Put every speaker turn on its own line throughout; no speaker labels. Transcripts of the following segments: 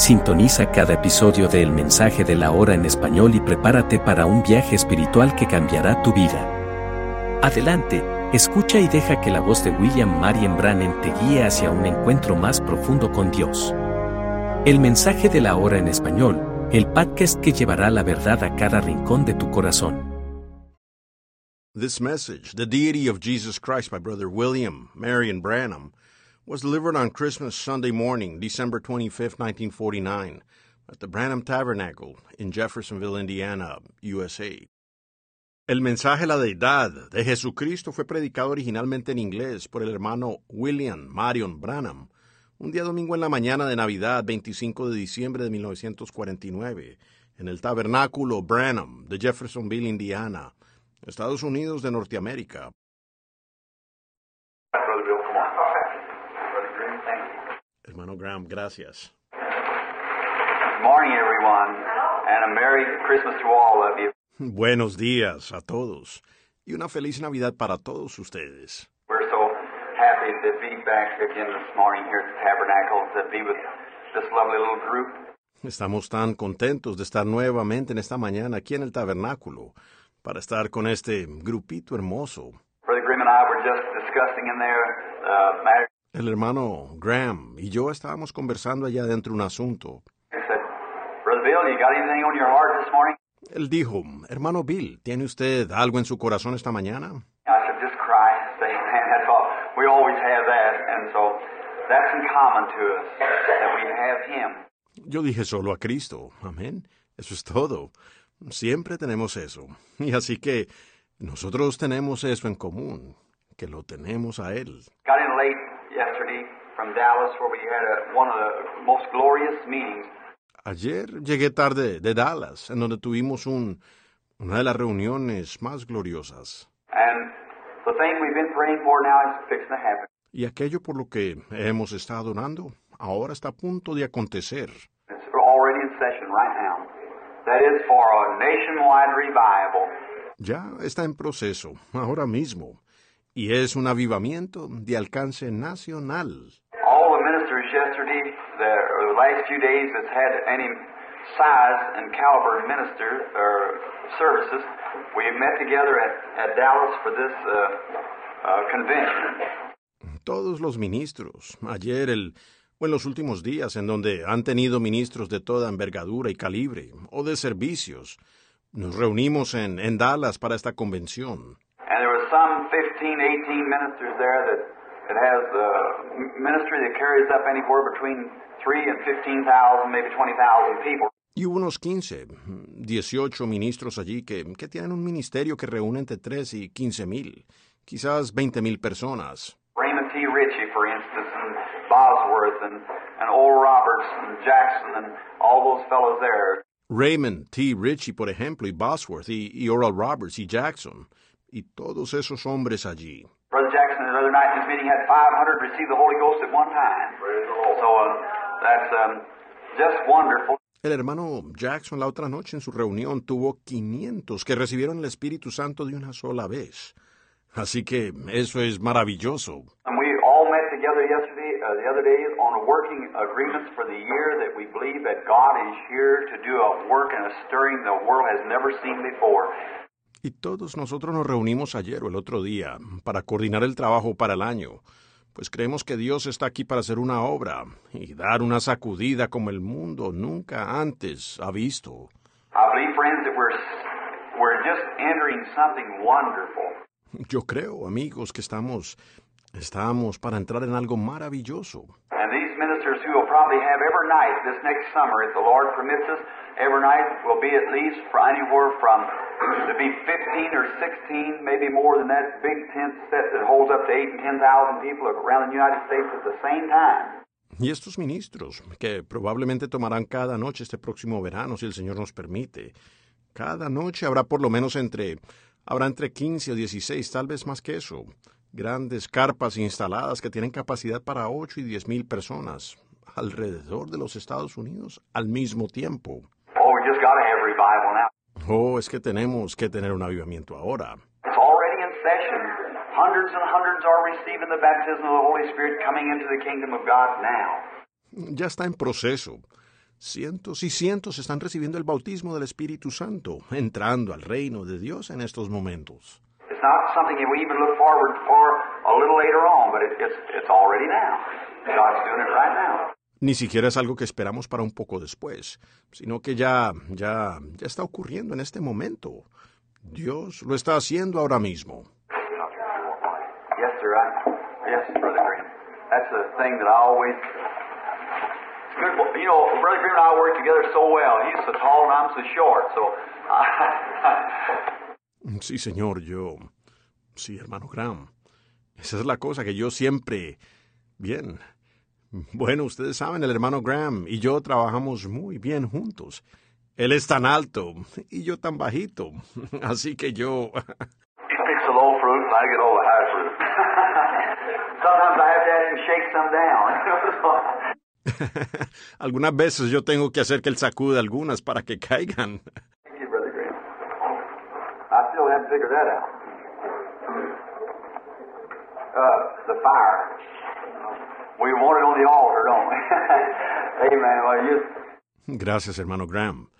Sintoniza cada episodio de El Mensaje de la Hora en español y prepárate para un viaje espiritual que cambiará tu vida. Adelante, escucha y deja que la voz de William Marion Brannan te guíe hacia un encuentro más profundo con Dios. El Mensaje de la Hora en español, el podcast que llevará la verdad a cada rincón de tu corazón.
This message, The Deity of Jesus Christ by Brother William Marion Branham, was delivered on Christmas Sunday morning, December 25, 1949, at the Branham Tabernacle in Jeffersonville, Indiana, USA. El mensaje La Deidad de Jesucristo fue predicado originalmente en inglés por el hermano William Marion Branham, un día domingo en la mañana de Navidad, 25 de diciembre de 1949, en el Tabernáculo Branham de Jeffersonville, Indiana, Estados Unidos de Norteamérica.
Brother Bill, come on. Brother Green, thank you.
Hermano Graham, gracias. Buenos días a todos y una feliz Navidad para todos ustedes. Estamos tan contentos de estar nuevamente en esta mañana aquí en el tabernáculo para estar con este grupito hermoso. El hermano Graham y yo estábamos conversando allá dentro un asunto. Él dijo, hermano Bill, ¿tiene usted algo en su corazón esta mañana? Yo dije solo a Cristo. Amén. Eso es todo. Siempre tenemos eso. Y así que nosotros tenemos eso en común, que lo tenemos a Él.
In late yesterday from Dallas where we had a, one of the most glorious meetings.
Ayer llegué tarde de Dallas, en donde tuvimos un, una de las reuniones más gloriosas.
And the thing we've been praying for now is fixing to happen.
Y aquello por lo que hemos estado orando, ahora está a punto de acontecer.
It's already in session right now. That is for a nationwide revival.
Ya está en proceso, ahora mismo. Y es un avivamiento de alcance nacional.
All the ministers yesterday, the, or the last few days that's had any size and caliber minister or services, we met together at, at Dallas for this uh, uh, convention.
Todos los ministros, ayer el, o en los últimos días, en donde han tenido ministros de toda envergadura y calibre, o de servicios, nos reunimos en, en Dallas para esta convención.
And there were some 15, 18 ministers there that, that has m- ministry that carries up anywhere between 3 and 15,000, maybe 20,000 people.
Y hubo unos 15, 18 ministros allí que, que tienen un ministerio que reúne entre 3 y 15 mil, quizás 20 mil personas.
Raymond T. Ritchie, for instance, and Bosworth, and, and Oral Roberts, and Jackson, and all those fellows there.
Raymond T. Ritchie, por ejemplo, y Bosworth, y, y Oral Roberts, y Jackson, y todos esos hombres allí.
Brother Jackson, the other night in his meeting, had 500 receive the Holy Ghost at one time. So uh, that's um, just wonderful.
El hermano Jackson la otra noche en su reunión tuvo 500 que recibieron el Espíritu Santo de una sola vez. Así que eso es maravilloso. Y todos nosotros nos reunimos ayer o el otro día para coordinar el trabajo para el año, pues creemos que Dios está aquí para hacer una obra y dar una sacudida como el mundo nunca antes ha visto. Yo creo, amigos, que estamos, estamos para entrar en algo maravilloso.
And to be 15 or 16, maybe more than that big tent set that holds up to 8 and 10,000 people around the United States at the same time.
Y estos ministros, que probablemente tomarán cada noche este próximo verano, si el Señor nos permite, cada noche habrá por lo menos entre, habrá entre 15 o 16, tal vez más que eso, grandes carpas instaladas que tienen capacidad para 8 y 10 mil personas alrededor de los Estados Unidos al mismo tiempo.
Oh, we just got to have.
Oh, es que tenemos que tener un avivamiento ahora.
It's already in session. Hundreds and hundreds are receiving the baptism of the Holy Spirit coming into the kingdom of God now.
Ya está en proceso. Cientos y cientos están recibiendo el bautismo del Espíritu Santo, entrando al reino de Dios en estos momentos. Ni siquiera es algo que esperamos para un poco después, sino que ya, ya, ya está ocurriendo en este momento. Dios lo está haciendo ahora mismo. Sí, señor, yo. Sí, hermano Graham. Esa es la cosa que yo siempre. Bien. Bueno, ustedes saben, el hermano Graham y yo trabajamos muy bien juntos. Él es tan alto y yo tan bajito. Así que yo.
he picks the low fruit and I get all the high fruit. Sometimes I have to have him shake some down.
Algunas veces yo tengo que hacer que él sacude algunas para que caigan.
We want it on the altar, don't we? Amen. Well, you,
Gracias, hermano Graham.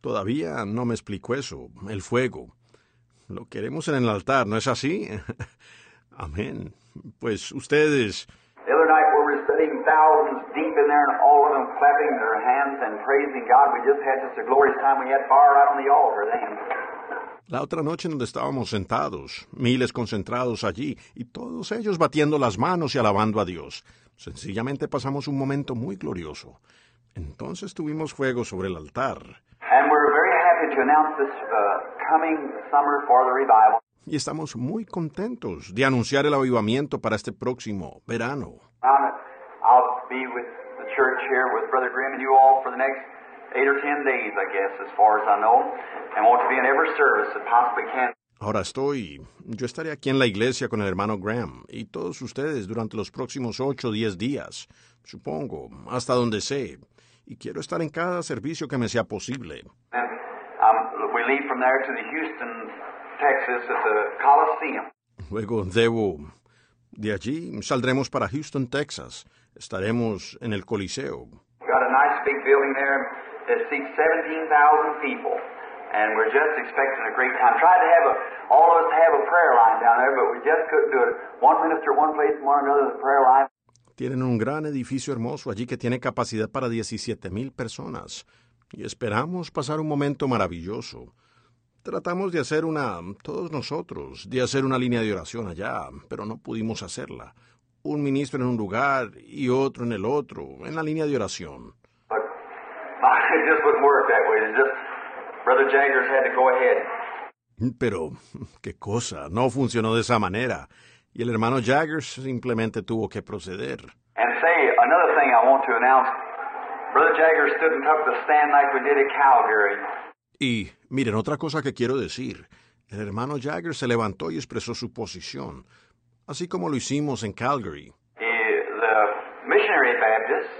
Todavía no me explicó eso, el fuego. Lo queremos en el altar, ¿no es así? Amén. Pues ustedes, la otra noche donde estábamos sentados, miles concentrados allí, y todos ellos batiendo las manos y alabando a Dios. Sencillamente pasamos un momento muy glorioso. Entonces tuvimos fuego sobre el altar.
Uh.
Y estamos muy contentos de anunciar el avivamiento para este próximo verano.
I'm, I'll be with the church here with Brother Grimm and you all for the next eight or ten days, I guess, as far as I know, and want to be in every service that possibly can.
Ahora estoy, yo estaré aquí en la iglesia con el hermano Graham y todos ustedes durante los próximos ocho o diez días, supongo, hasta donde sé. Y quiero estar en cada servicio que me sea posible.
And um, we leave from there to the Houston, Texas, at the Coliseum.
Luego debo, de allí saldremos para Houston, Texas. Estaremos en el Coliseo.
We've got a nice big building there seats 17,000 people. And we're just expecting a great time. Tried to have all of us have a prayer line down there, but we just couldn't do it. One minister one place one another the prayer line.
Tienen un gran edificio hermoso allí que tiene capacidad para 17 mil personas. Y esperamos pasar un momento maravilloso. Tratamos de hacer una, todos nosotros, de hacer una línea de oración allá, pero no pudimos hacerla. Un ministro en un lugar y otro en el otro, en la línea de oración.
But it just wouldn't work that way. It just, Brother Jaggers had to go ahead.
Pero, qué cosa, no funcionó de esa manera. Y el hermano Jaggers simplemente tuvo que proceder.
And say, another thing I want to announce. Brother Jaggers stood and took the stand like we did at Calgary.
Y miren, otra cosa que quiero decir. El hermano Jagger se levantó y expresó su posición, así como lo hicimos en Calgary.
Eh, the missionary Baptists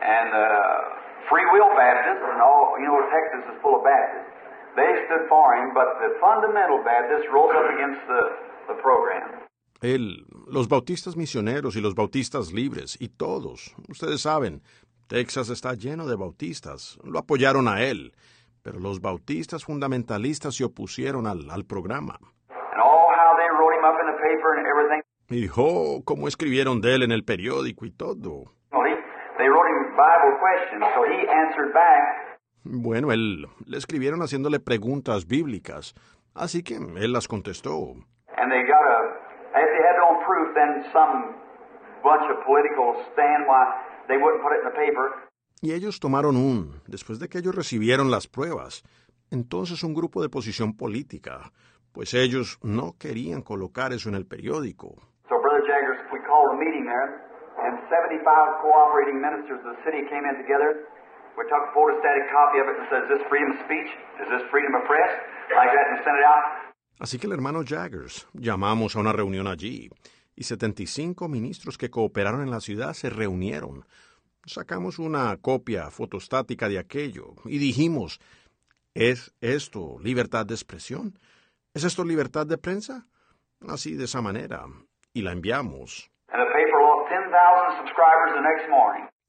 and the free will Baptists, and all, you know, Texas is full of Baptists. They stood for him, but the fundamental Baptists rose up against the, the program.
Él, los bautistas misioneros y los bautistas libres, y todos, ustedes saben, Texas está lleno de bautistas, lo apoyaron a él, pero los bautistas fundamentalistas se opusieron al, al programa.
And all how they wrote him up in the paper and everything.
Y oh, cómo escribieron de él en el periódico y todo.
Well, he, they wrote him Bible questions, so he answered back.
Bueno, él le escribieron haciéndole preguntas bíblicas, así que él las contestó.
And they got a, if they had no proof, then some bunch of political stand why they wouldn't put it in the paper.
Y ellos tomaron un, después de que ellos recibieron las pruebas, entonces un grupo de posición política, pues ellos no querían colocar eso en el periódico.
So Brother Jaggers, we called a meeting there, and 75 cooperating ministers of the city came in together. We took a photostatic copy of it and said, is this freedom of speech? Is this freedom of press? Like that, and sent it out.
Así que el hermano Jaggers llamamos a una reunión allí, y 75 ministros que cooperaron en la ciudad se reunieron. Sacamos una copia fotostática de aquello y dijimos, ¿es esto libertad de expresión? ¿Es esto libertad de prensa? Así de esa manera. Y la enviamos.
And the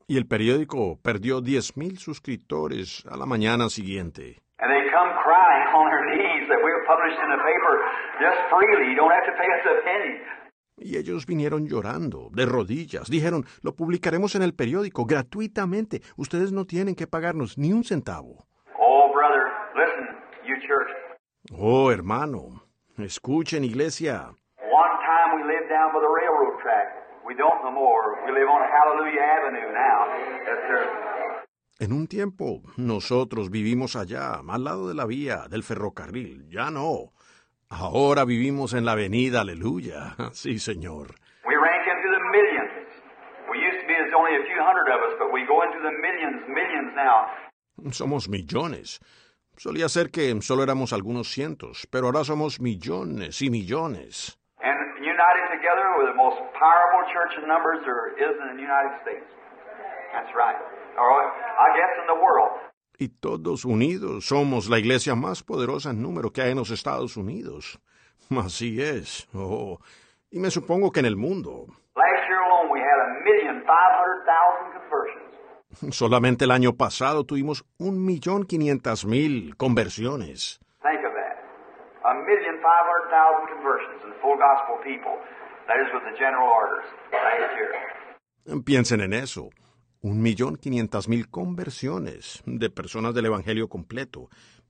Y el periódico perdió 10.000 suscriptores a la mañana siguiente.
And they come crying on their knees that we're published in the paper just freely. You don't have to pay us a penny.
Y ellos vinieron llorando, de rodillas. Dijeron, lo publicaremos en el periódico gratuitamente. Ustedes no tienen que pagarnos ni un centavo.
Oh, brother, listen, you church.
Oh, hermano, escuchen, iglesia.
One time we lived down by the. We don't no more. We live on Hallelujah Avenue now. Yes, sir.
En un tiempo, nosotros vivimos allá, al lado de la vía, del ferrocarril. Ya no. Ahora vivimos en la avenida Aleluya. Sí, señor.
We rank into the millions. We used to be as only a few hundred of us, but we go into the millions, millions now.
Somos millones. Solía ser que solo éramos algunos cientos, pero ahora somos millones y millones.
United together, we're the most powerful church in numbers there is in the United States. That's right. Or I guess in the world.
Y todos unidos somos la iglesia más poderosa en número que hay en los Estados Unidos. Así es. Oh, y me supongo que en el mundo.
Last year alone, we had a million five hundred thousand conversions.
Solamente el año pasado tuvimos un millón quinientas mil conversiones.
A million five hundred thousand conversions in full gospel people. That is with the general orders.
Piensen en eso. Un millón quinientas mil conversiones de personas del Evangelio completo.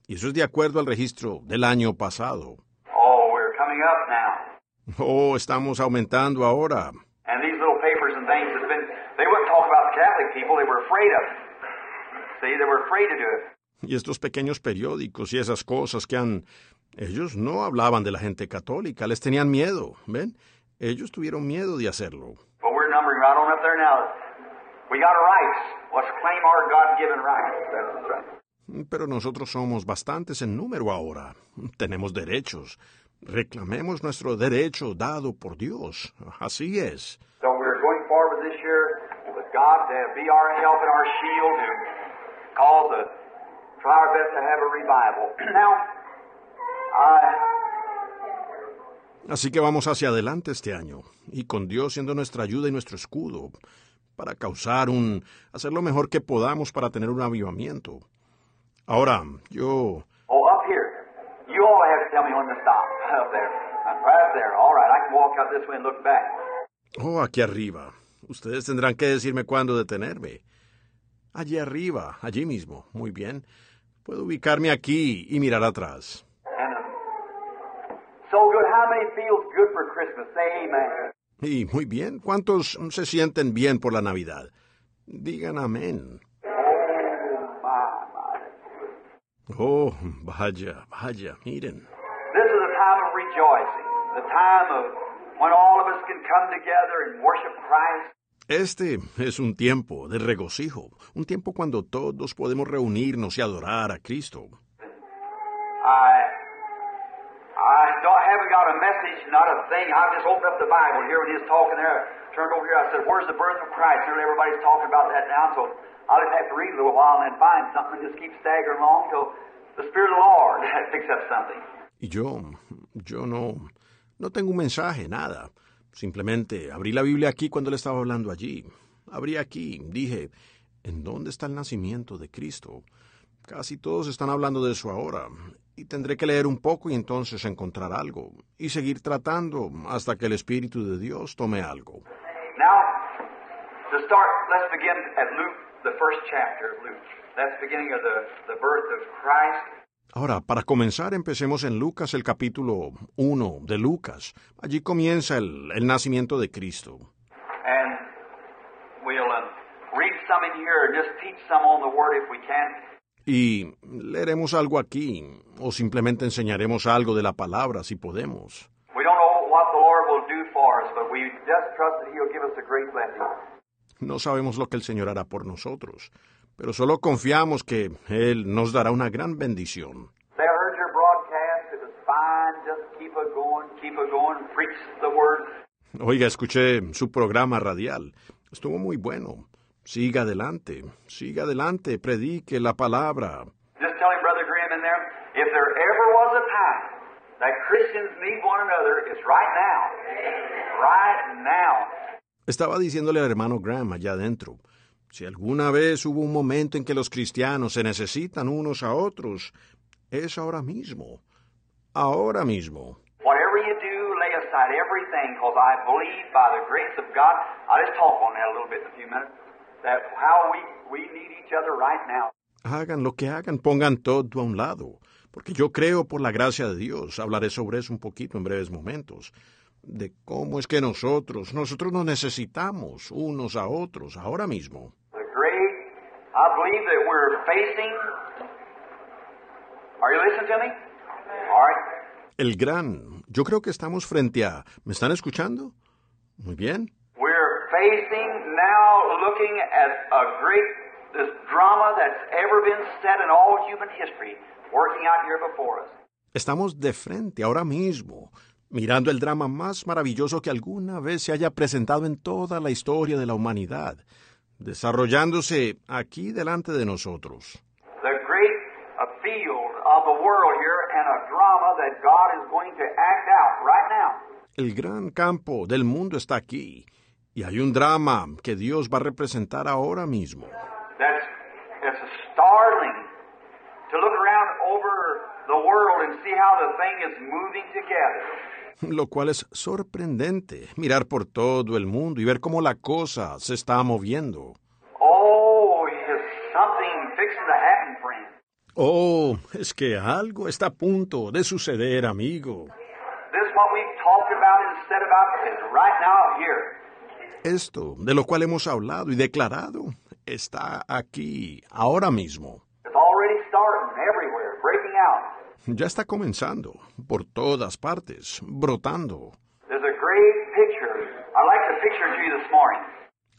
Y eso es de acuerdo al registro del año pasado.
Oh, we're coming up now.
Oh, estamos aumentando ahora.
And these little papers and things have been, they wouldn't talk about the Catholic people, they were afraid of it. See, they were afraid to do it.
Y estos pequeños periódicos y esas cosas que han... Ellos no hablaban de la gente católica, les tenían miedo, ¿ven? Ellos tuvieron miedo de hacerlo. Pero nosotros somos bastantes en número ahora. Tenemos derechos. Reclamemos nuestro derecho dado por Dios. Así es. Así que vamos hacia adelante este año, y con Dios siendo nuestra ayuda y nuestro escudo, para causar un... hacer lo mejor que podamos para tener un avivamiento. Ahora, yo...
oh up here. You all have to tell me when to stop. Up there. Right up there. All right. I can walk out this way and look back.
Oh, aquí arriba. Ustedes tendrán que decirme cuándo detenerme. Allí arriba, allí mismo. Muy bien. Puedo ubicarme aquí y mirar atrás.
And uh, so good. How many feels good for Christmas? Say amen.
Y muy bien, ¿cuántos se sienten bien por la Navidad? Digan amén. Oh, vaya, vaya, miren.
This is a time of rejoicing, the time of when all of us can come together and worship Christ.
Este es un tiempo de regocijo, un tiempo cuando todos podemos reunirnos y adorar a Cristo.
I I don't, haven't got a message, not a thing. I just opened up the Bible here when he was talking there. Turned over here. I said, "Where's the birth of Christ?" Here, everybody's talking about that now. So I'll just have to read a little while and then find something and just keep staggering along till the Spirit of the Lord picks up something.
Y yo, yo no, no tengo un mensaje, nada. Simplemente abrí la Biblia aquí cuando le estaba hablando allí. Abrí aquí, dije, ¿en dónde está el nacimiento de Cristo? Casi todos están hablando de eso ahora. Y tendré que leer un poco y entonces encontrar algo. Y seguir tratando hasta que el Espíritu de Dios tome algo. Ahora, para comenzar, empecemos en Lucas, el capítulo 1 de Lucas. Allí comienza el, el nacimiento de Cristo.
And we'll uh, read some in here just teach some on the Word if we can.
Y leeremos algo aquí, o simplemente enseñaremos algo de la palabra si podemos.
We don't know what the Lord will do for us, but we just trust that He'll give us a great blessing.
No sabemos lo que el Señor hará por nosotros, pero solo confiamos que Él nos dará una gran bendición. Oiga, escuché su programa radial. Estuvo muy bueno. Siga adelante, siga adelante, predique la palabra.
Just telling Brother Graham in there, if there ever was a time that Christians need one another, it's right now. Right now.
Estaba diciéndole al hermano Graham allá adentro, si alguna vez hubo un momento en que los cristianos se necesitan unos a otros, es ahora mismo. Ahora mismo.
Whatever you do, lay aside everything, because I believe by the grace of God, I'll just talk on that a little bit in a few minutes, that how we, we need each other right now.
Hagan lo que hagan, pongan todo a un lado, porque yo creo por la gracia de Dios, hablaré sobre eso un poquito en breves momentos, de cómo es que nosotros, nosotros nos necesitamos unos a otros ahora mismo.
The great, I believe that we're facing. Are you listening to me? All right.
El gran, yo creo que estamos frente a, ¿me están escuchando? Muy bien.
Facing now looking at a great this drama that's ever been set in all human history working out here before us.
Estamos de frente ahora mismo, mirando el drama más maravilloso que alguna vez se haya presentado en toda la historia de la humanidad, desarrollándose aquí delante de nosotros.
The great field of the world here and a drama that God is going to act out right now.
El gran campo del mundo está aquí, y hay un drama que Dios va a representar ahora mismo.
That's it's startling to look around over the world and see how the thing is moving together.
Lo cual es sorprendente, mirar por todo el mundo y ver cómo la cosa se está moviendo.
Oh, is something fixing to happen, friend.
Oh, es que algo está a punto de suceder, amigo.
This what we've talked about and said about is right now here.
Esto, de lo cual hemos hablado y declarado, está aquí, ahora mismo.
It's already starting everywhere, breaking out.
Ya está comenzando, por todas partes, brotando.
There's a great picture. I like the picture to you this morning.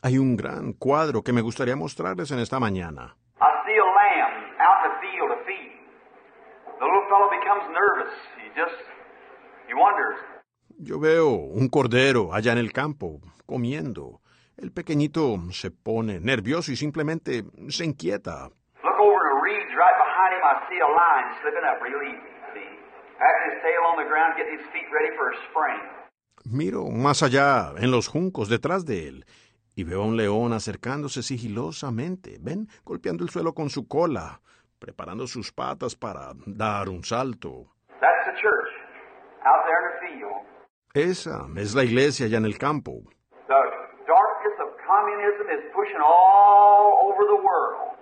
Hay un gran cuadro que me gustaría mostrarles en esta mañana.
I see a lamb out in the field to feed. The little fellow becomes nervous. He just, he wonders,
Yo veo un cordero allá en el campo, comiendo. El pequeñito se pone nervioso y simplemente se inquieta. Miro más allá, en los juncos detrás de él, y veo a un león acercándose sigilosamente, ven, golpeando el suelo con su cola, preparando sus patas para dar un salto.
That's the church out there in the field.
Esa es la iglesia allá en el campo.
The darkness of communism is pushing all over the world,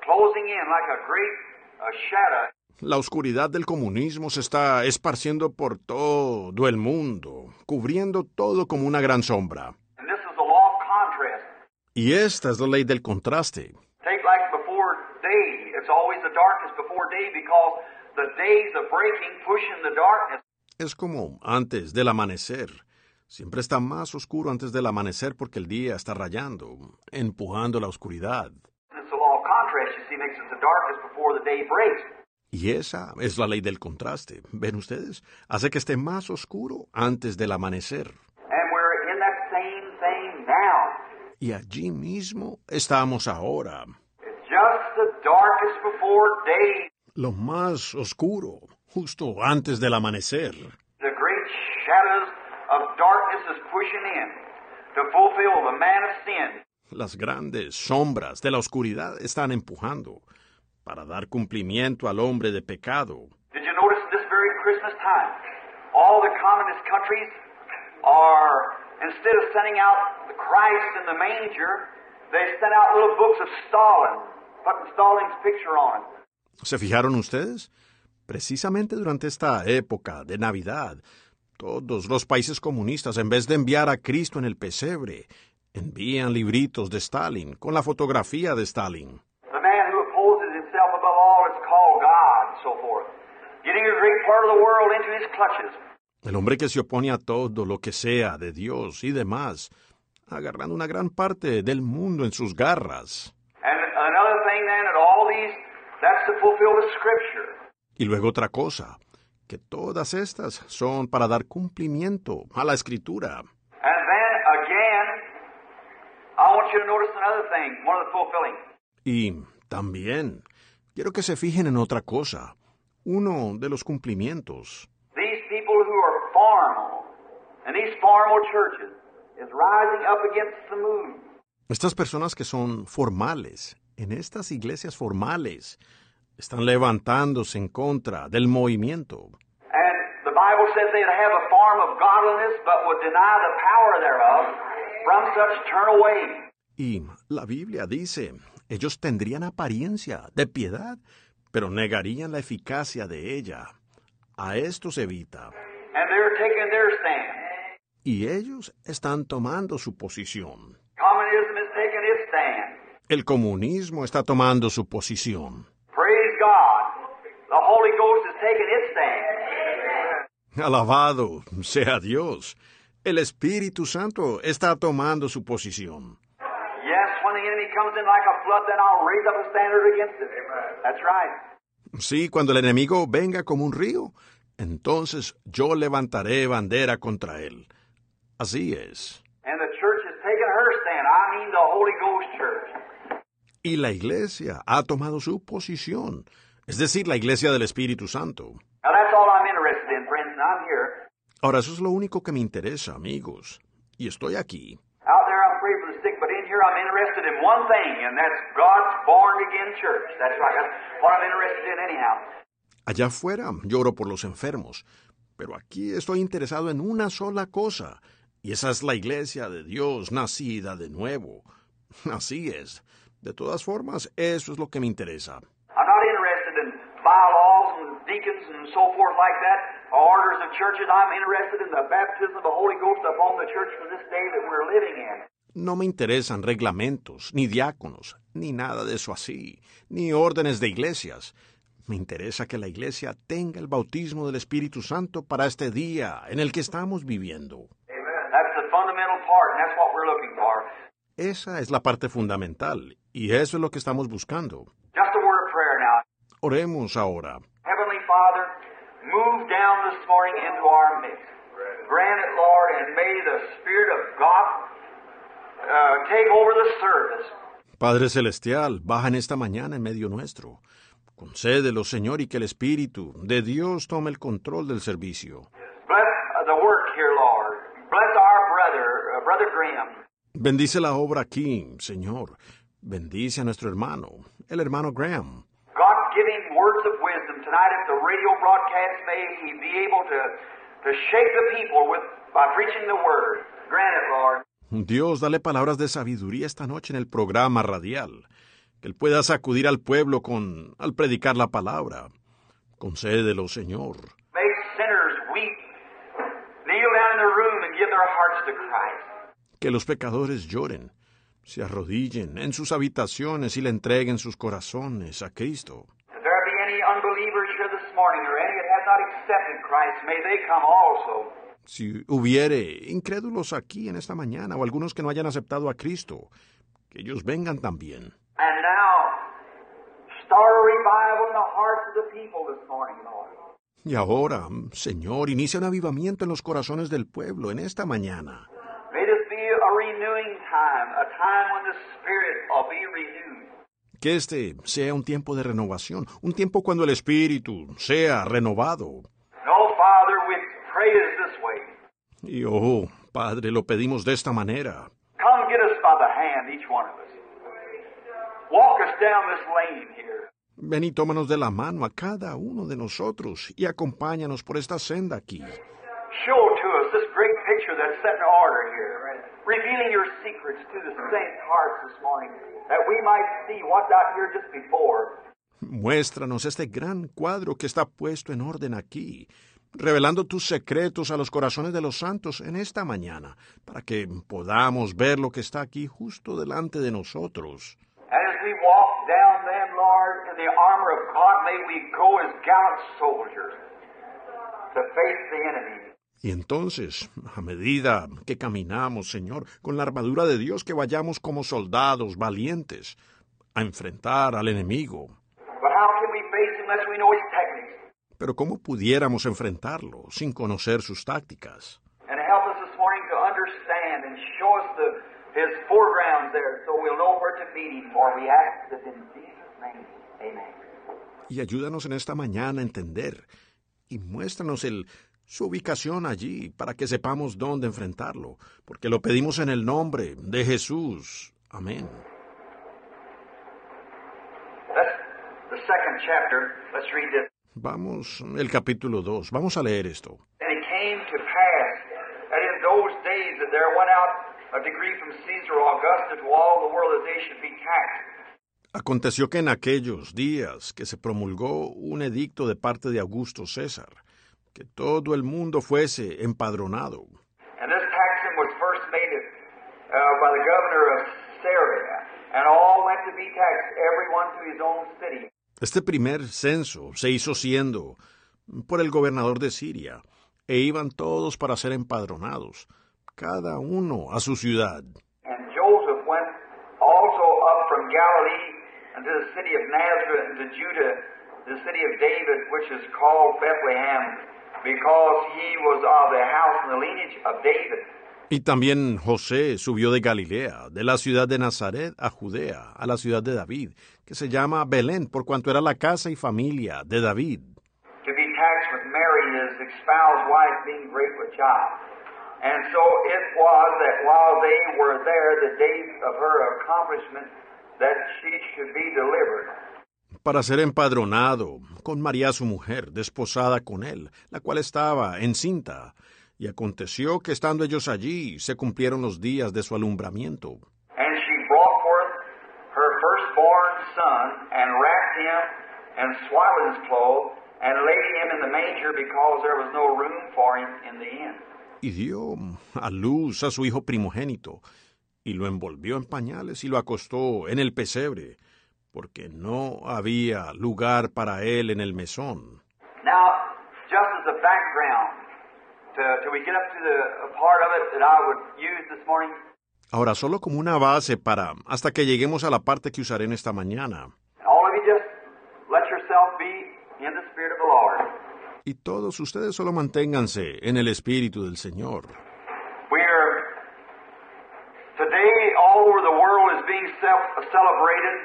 closing in like a great shadow.
La oscuridad del comunismo se está esparciendo por todo el mundo, cubriendo todo como una gran sombra. Y esta es la ley del contraste. Es como antes del amanecer. Siempre está más oscuro antes del amanecer porque el día está rayando, empujando la oscuridad. Y esa es la ley del contraste. ¿Ven ustedes? Hace que esté más oscuro antes del amanecer.
And we're in that same thing now.
Y allí mismo estamos ahora.
It's just the darkest before day.
Lo más oscuro, justo antes del amanecer.
The great shadows of darkness is pushing in to fulfill the man of sin.
Las grandes sombras de la oscuridad están empujando para dar cumplimiento al hombre de pecado.
Did you notice this very Christmas time? All the communist countries are, instead of sending out the Christ in the manger, they sent out little books of Stalin, putting Stalin's picture on it.
¿Se fijaron ustedes? Precisamente durante esta época de Navidad, todos los países comunistas, en vez de enviar a Cristo en el pesebre, envían libritos de Stalin con la fotografía de Stalin. El hombre que se opone a todo lo que sea de Dios y demás, agarrando una gran parte del mundo en sus garras.
And another thing then, all these, that's to fulfill the scripture.
Y luego otra cosa, que todas estas son para dar cumplimiento a la escritura.
And then again, I want you to notice another thing, one of the fulfilling.
Y también quiero que se fijen en otra cosa, uno de los cumplimientos.
These people who are formal, and these formal churches, is rising up against the move.
Estas personas que son formales, en estas iglesias formales, están levantándose en contra del movimiento. Y la Biblia dice, ellos tendrían apariencia de piedad, pero negarían la eficacia de ella. A esto se evita.
And they're taking their stand.
Y ellos están tomando su posición. El comunismo está tomando su posición.
Praise God. The Holy Ghost is taking its stand.
Alabado sea Dios. El Espíritu Santo está tomando su posición.
Yes, when the enemy comes in like a flood, then I'll raise up a standard against it. That's right.
Sí, cuando el enemigo venga como un río, entonces yo levantaré bandera contra él. Así es.
And the church is taking her stand. I mean the Holy Ghost church.
Y la iglesia ha tomado su posición, es decir, la iglesia del Espíritu Santo. Ahora, eso es lo único que me interesa, amigos. Y estoy aquí. Allá afuera lloro por los enfermos, pero aquí estoy interesado en una sola cosa, y esa es la iglesia de Dios nacida de nuevo. Así es. De todas formas, eso es lo que me interesa.
I'm not interested in bylaws and deacons and so forth like that, or orders of churches. I'm interested in the baptism of the Holy Ghost upon the church for this day that we're living in.
No me interesan reglamentos, ni diáconos, ni nada de eso así, ni órdenes de iglesias. Me interesa que la iglesia tenga el bautismo del Espíritu Santo para este día en el que estamos viviendo. Esa es la parte fundamental, y eso es lo que estamos buscando.
Just a word of prayer now.
Oremos ahora.
Heavenly Father, move down this morning into our midst. Grant it, Lord, and may the Spirit of God take over the service.
Padre Celestial, baja en esta mañana en medio nuestro. Concédelo, Señor, y que el Espíritu de Dios tome el control del servicio.
Uh, uh.
Bendice la obra aquí, Señor. Bendice a nuestro hermano, el hermano Graham.
God, give him words of wisdom tonight at the radio broadcast. May he be able to, to shake the people with by preaching the word. Grant it, Lord.
Dios, dale palabras de sabiduría esta noche en el programa radial. Que él pueda sacudir al pueblo con al predicar la palabra. Concédelo, Señor.
May sinners weep, kneel down in their room and give their hearts to Christ.
Que los pecadores lloren, se arrodillen en sus habitaciones y le entreguen sus corazones a Cristo. Si hubiere incrédulos aquí en esta mañana o algunos que no hayan aceptado a Cristo, que ellos vengan también.
And now, start a revival in the hearts of the people this morning, Lord.
Y ahora, Señor, inicia un avivamiento en los corazones del pueblo en esta mañana.
May this be a renewing time, a time when the Spirit will be renewed.
Que este sea un tiempo de renovación, un tiempo cuando el Espíritu sea renovado.
No, Father, we pray it this way.
Y oh, Padre, lo pedimos de esta manera.
Come get us by the hand, each one of us. Walk us down this lane here.
Ven y tómanos de la mano a cada uno de nosotros y acompáñanos por esta senda aquí.
Show to us this great picture that's set in order here, revealing your secrets to the saints' hearts this morning. That we might see what's out here just before.
Muéstranos este gran cuadro que está puesto en orden aquí, revelando tus secretos a los corazones de los santos en esta mañana, para que podamos ver lo que está aquí justo delante de nosotros.
And as we walk down then, Lord, in the armor of God, may we go as gallant soldiers to face the enemy.
Y entonces, a medida que caminamos, Señor, con la armadura de Dios, que vayamos como soldados valientes a enfrentar al enemigo. Pero ¿cómo pudiéramos enfrentarlo sin conocer sus tácticas? Y ayúdanos en esta mañana a entender y muéstranos el, su ubicación allí para que sepamos dónde enfrentarlo, porque lo pedimos en el nombre de Jesús. Amén. Vamos, el capítulo 2. Vamos a leer esto. Aconteció que en aquellos días que se promulgó un edicto de parte de Augusto César, que todo el mundo fuese empadronado.
And this taxing was first made uh, by the governor of Syria, and all went to be taxed, every one to his own city.
Este primer censo se hizo siendo por el gobernador de Siria, e iban todos para ser empadronados, cada uno a su ciudad.
And Joseph went also up from Galilee unto the city of Nazareth Judah, the city of David, which is called Bethlehem, because he was of the house and the lineage of David.
Y también José subió de Galilea, de la ciudad de Nazaret a Judea, a la ciudad de David, que se llama Belén, por cuanto era la casa y familia de David,
to be taxed with Mary, his espoused wife, being great with child. And so it was that while they were there, the days of her accomplishment, that she should be delivered.
Para ser empadronado con María su mujer, desposada con él, la cual estaba encinta. Y aconteció que estando ellos allí, se cumplieron los días de su alumbramiento.
And she brought forth her firstborn son, and wrapped him in swaddling's clothes, and laid him in the manger, because there was no room for him in the inn.
Y dio a luz a su hijo primogénito, y lo envolvió en pañales y lo acostó en el pesebre, porque no había lugar para él en el mesón.
Now, just as a background, to, till we get up to the a part of it that I would use this morning,
Ahora, solo como una base para hasta que lleguemos a la parte que usaré en esta mañana. Y todos ustedes solo manténganse en el Espíritu del Señor.
Today all over the world is being ce- celebrated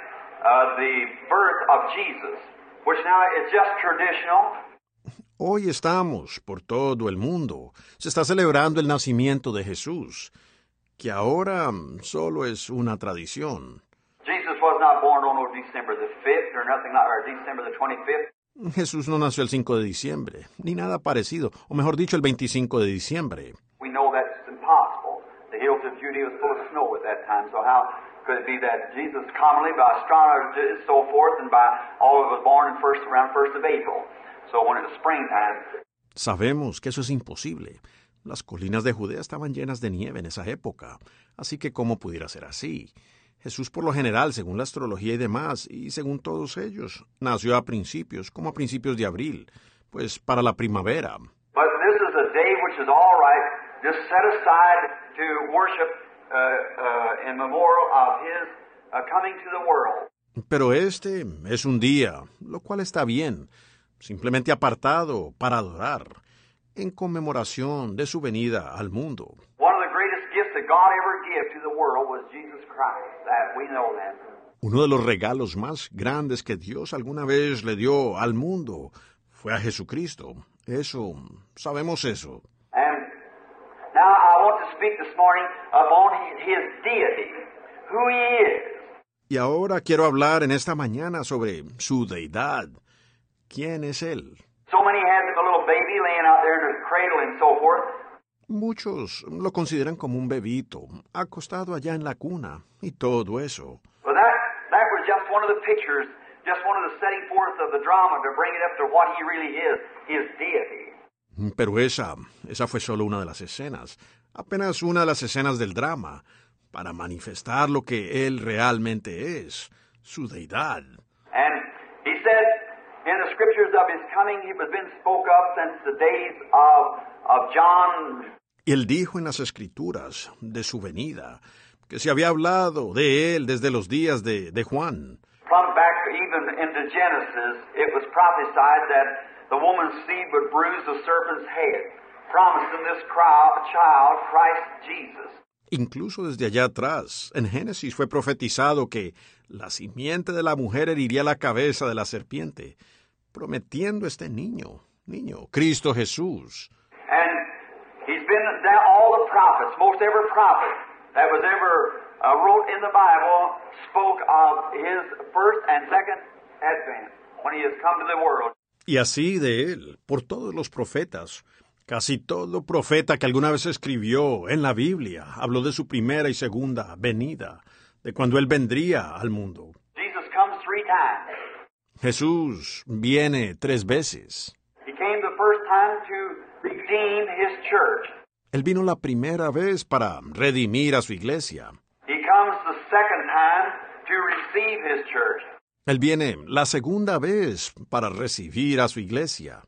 the birth of Jesus, which now is just traditional.
Hoy estamos por todo el mundo. Se está celebrando el nacimiento de Jesús, que ahora solo es una tradición.
Jesus was not born on December the 5th or nothing like or December the 25th.
Jesús no nació el 5 de diciembre, ni nada parecido, o mejor dicho, el 25 de diciembre.
We know that's impossible. The hills of Judea was full of snow at that time, so how could it be that Jesus commonly by astronomers and so forth and by all that was born in first around first of April. So when it was springtime,
Sabemos que eso es imposible. Las colinas de Judea estaban llenas de nieve en esa época, así que ¿cómo pudiera ser así? Jesús por lo general, según la astrología y demás, y según todos ellos, nació a principios, como a principios de abril, pues para la primavera.
But this is a day which is all right, just set aside to worship uh, uh, uh.
Pero este es un día, lo cual está bien, simplemente apartado para adorar, en conmemoración de su venida al mundo.
One of the greatest gifts that God ever gave to the world was Jesus Christ. That we know that.
Uno de los regalos más grandes que Dios alguna vez le dio al mundo fue a Jesucristo. Eso, sabemos eso.
And now I want to speak this morning upon His deity, who He is.
Y ahora quiero hablar en esta mañana sobre su deidad. ¿Quién es Él?
So many a little baby laying out there in cradle and so forth.
Muchos lo consideran como un bebito, acostado allá en la cuna, y todo eso.
But that just one of the pictures, just one of the setting forth of the drama to bring it up to what he really is, his deity.
Pero esa, esa fue solo una de las escenas, apenas una de las escenas del drama, para manifestar lo que él realmente es, su deidad.
And he said in the scriptures of his coming, he was been spoke of since the days of, of John.
Y él dijo en las escrituras de su venida que se había hablado de él desde los días de, de Juan.
From back even into Genesis, it was prophesied that the woman's seed would bruise the serpent's head, promising this crowd, child, Christ Jesus.
Incluso desde allá atrás, en Génesis fue profetizado que la simiente de la mujer heriría la cabeza de la serpiente, prometiendo este niño, niño, Cristo Jesús.
And he's been down all the prophets, most every prophet that was ever wrote in the Bible spoke of his first and second advent when he has come to the world.
Y así de él, por todos los profetas, casi todo profeta que alguna vez escribió en la Biblia habló de su primera y segunda venida, de cuando él vendría al mundo. Jesús viene tres veces. Él vino la primera vez para redimir a su iglesia. Él viene la segunda vez para recibir a su iglesia.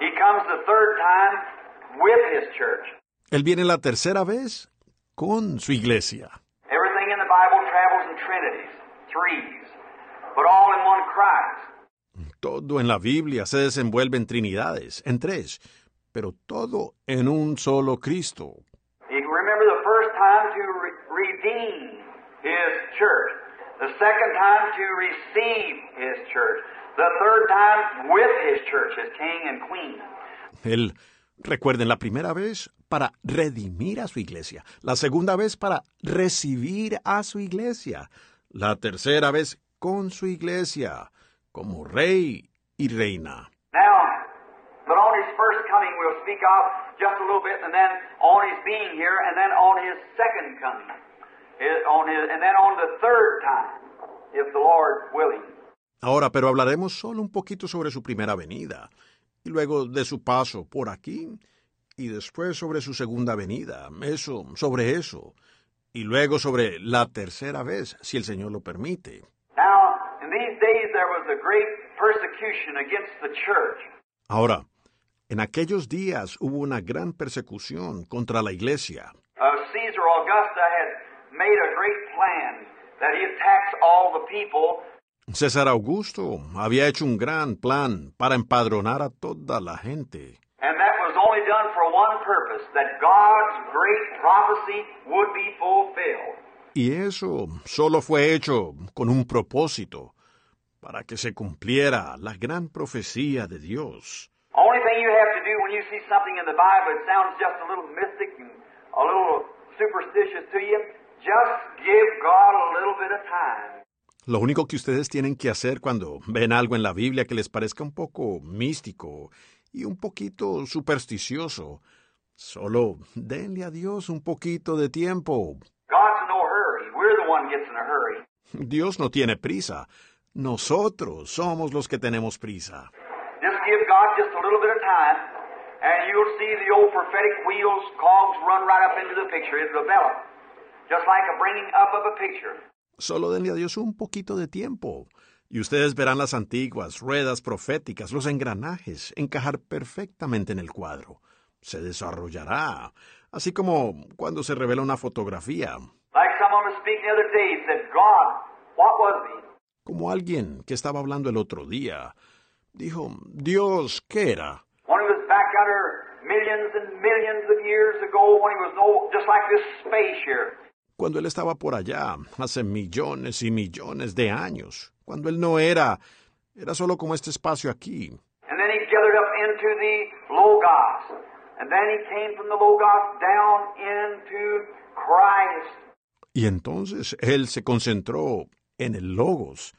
He comes the third time with his church.
Él viene la tercera vez con su iglesia.
Everything in the Bible travels in trinities, threes, but all in one Christ.
Todo en la Biblia se desenvuelve en trinidades, en tres, pero todo en un solo Cristo.
You remember the first time to re- redeem his church, the second time to receive his church, the third time with his church as king and queen.
Él, recuerden, la primera vez para redimir a su iglesia, la segunda vez para recibir a su iglesia, la tercera vez con su iglesia, como rey y reina.
Now, but on his first coming we'll speak of just a little bit, and then on his being here, and then on his second coming, His- on his, and then on the third time, if the Lord willing.
Ahora, pero hablaremos solo un poquito sobre su primera venida, y luego de su paso por aquí, y después sobre su segunda venida, eso, sobre eso, y luego sobre la tercera vez, si el Señor lo permite.
Now, in these days there was a great persecution against the church.
Ahora, en aquellos días hubo una gran persecución contra la iglesia.
Uh, Caesar Augusta had made a great plan that he'd tax all the people
César Augusto había hecho un gran plan para empadronar a toda la gente.
And that was only done for one purpose, that God's great prophecy would be fulfilled.
Y eso solo fue hecho con un propósito, para que se cumpliera la gran profecía de Dios. Lo único que ustedes tienen que hacer cuando ven algo en la Biblia que les parezca un poco místico y un poquito supersticioso, solo denle a Dios un poquito de tiempo. Dios no tiene prisa. Nosotros somos los que tenemos prisa.
Just give God just a little bit of time, and you'll see the old prophetic wheels, cogs run right up into the picture. It'll develop. Just like a bringing up of a picture.
Solo denle a Dios un poquito de tiempo. Y ustedes verán las antiguas ruedas proféticas, los engranajes, encajar perfectamente en el cuadro. Se desarrollará, así como cuando se revela una fotografía, como alguien que estaba hablando el otro día. Dijo, Dios, ¿qué era?
Millions and millions of years ago, when he was no, just like this space here.
Cuando él estaba por allá, hace millones y millones de años, cuando él no era, era solo como este espacio aquí.
And then he gathered up into the Logos. And then he came from the Logos down into Christ.
Y entonces él se concentró en el Logos.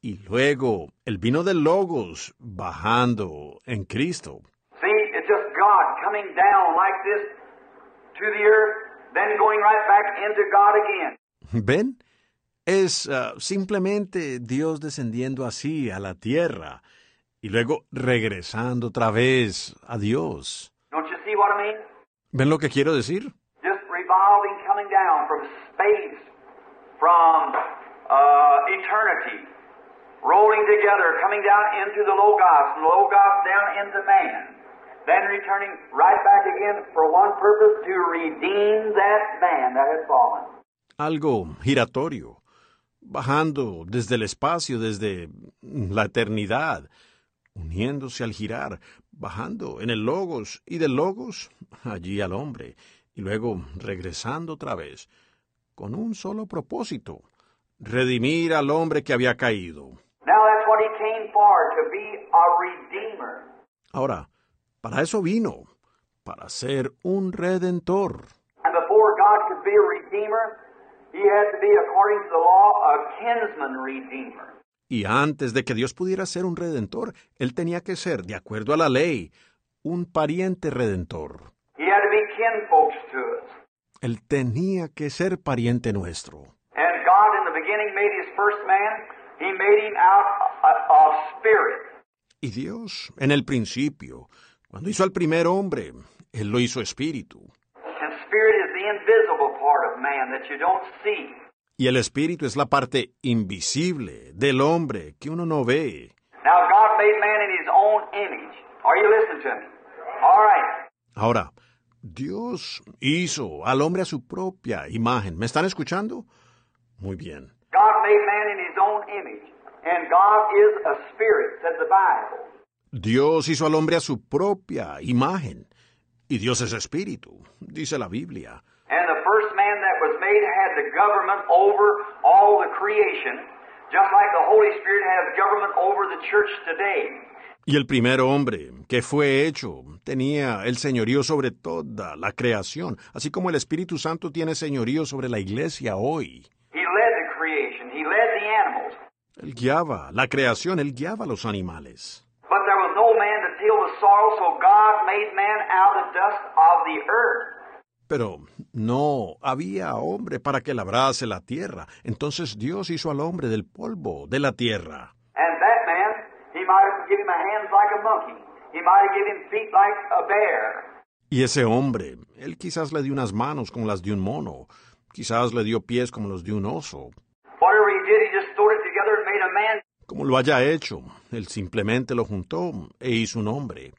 Y luego él vino del Logos bajando en Cristo.
See, it's just God coming down like this to the earth, then going right back into God again.
¿Ven? Es ah, simplemente Dios descendiendo así a la tierra y luego regresando otra vez a Dios.
Don't you see what I mean?
¿Ven lo que quiero decir?
Just revolving, coming down from space, from uh, eternity, rolling together, coming down into the Logos, Logos down into man, then returning right back again for one purpose to redeem that man that had fallen.
Algo giratorio, bajando desde el espacio, desde la eternidad, uniéndose al girar, bajando en el logos y del logos allí al hombre, y luego regresando otra vez, con un solo propósito, redimir al hombre que había caído.
Now that's what he came for, to be a redeemer.
Ahora, para eso vino, para ser un redentor.
And before God could be a redeemer, he had to be, according to the law, a kinsman redeemer.
Y antes de que Dios pudiera ser un redentor, Él tenía que ser, de acuerdo a la ley, un pariente redentor.
He had to be kinfolks to us.
Él tenía que ser pariente nuestro.
And God, in the beginning, made his first man. He made him out of- of spirit.
Y Dios, en el principio, cuando hizo al primer hombre, Él lo hizo espíritu. Y el espíritu es la parte invisible del hombre que uno no ve.
Now, God made man in his own image. Are you listening to me? All right.
Ahora, Dios hizo al hombre a su propia imagen. ¿Me están escuchando? Muy bien.
God made man in his own image. And God is a spirit, said the Bible.
Dios hizo al hombre a su propia imagen. Y Dios es espíritu, dice la Biblia.
And the first man that was made had the government over all the creation, just like the Holy Spirit has government over the church today.
Y el primer hombre que fue hecho tenía el señorío sobre toda la creación, así como el Espíritu Santo tiene señorío sobre la iglesia hoy.
He led the creation, he led the animals.
Él guiaba la creación, él guiaba a los animales.
But there was no man to till the soil, so God made man out of the dust of the earth.
Pero no había hombre para que labrase la tierra. Entonces Dios hizo al hombre del polvo de la tierra.
And that man, he might have given him hands like a monkey. He might have given him feet like a bear.
Y ese hombre, él quizás le dio unas manos como las de un mono, quizás le dio pies como los de un oso.
Whatever he did, he just sewed it together and made a man.
Como lo haya hecho, él simplemente lo juntó e hizo un hombre.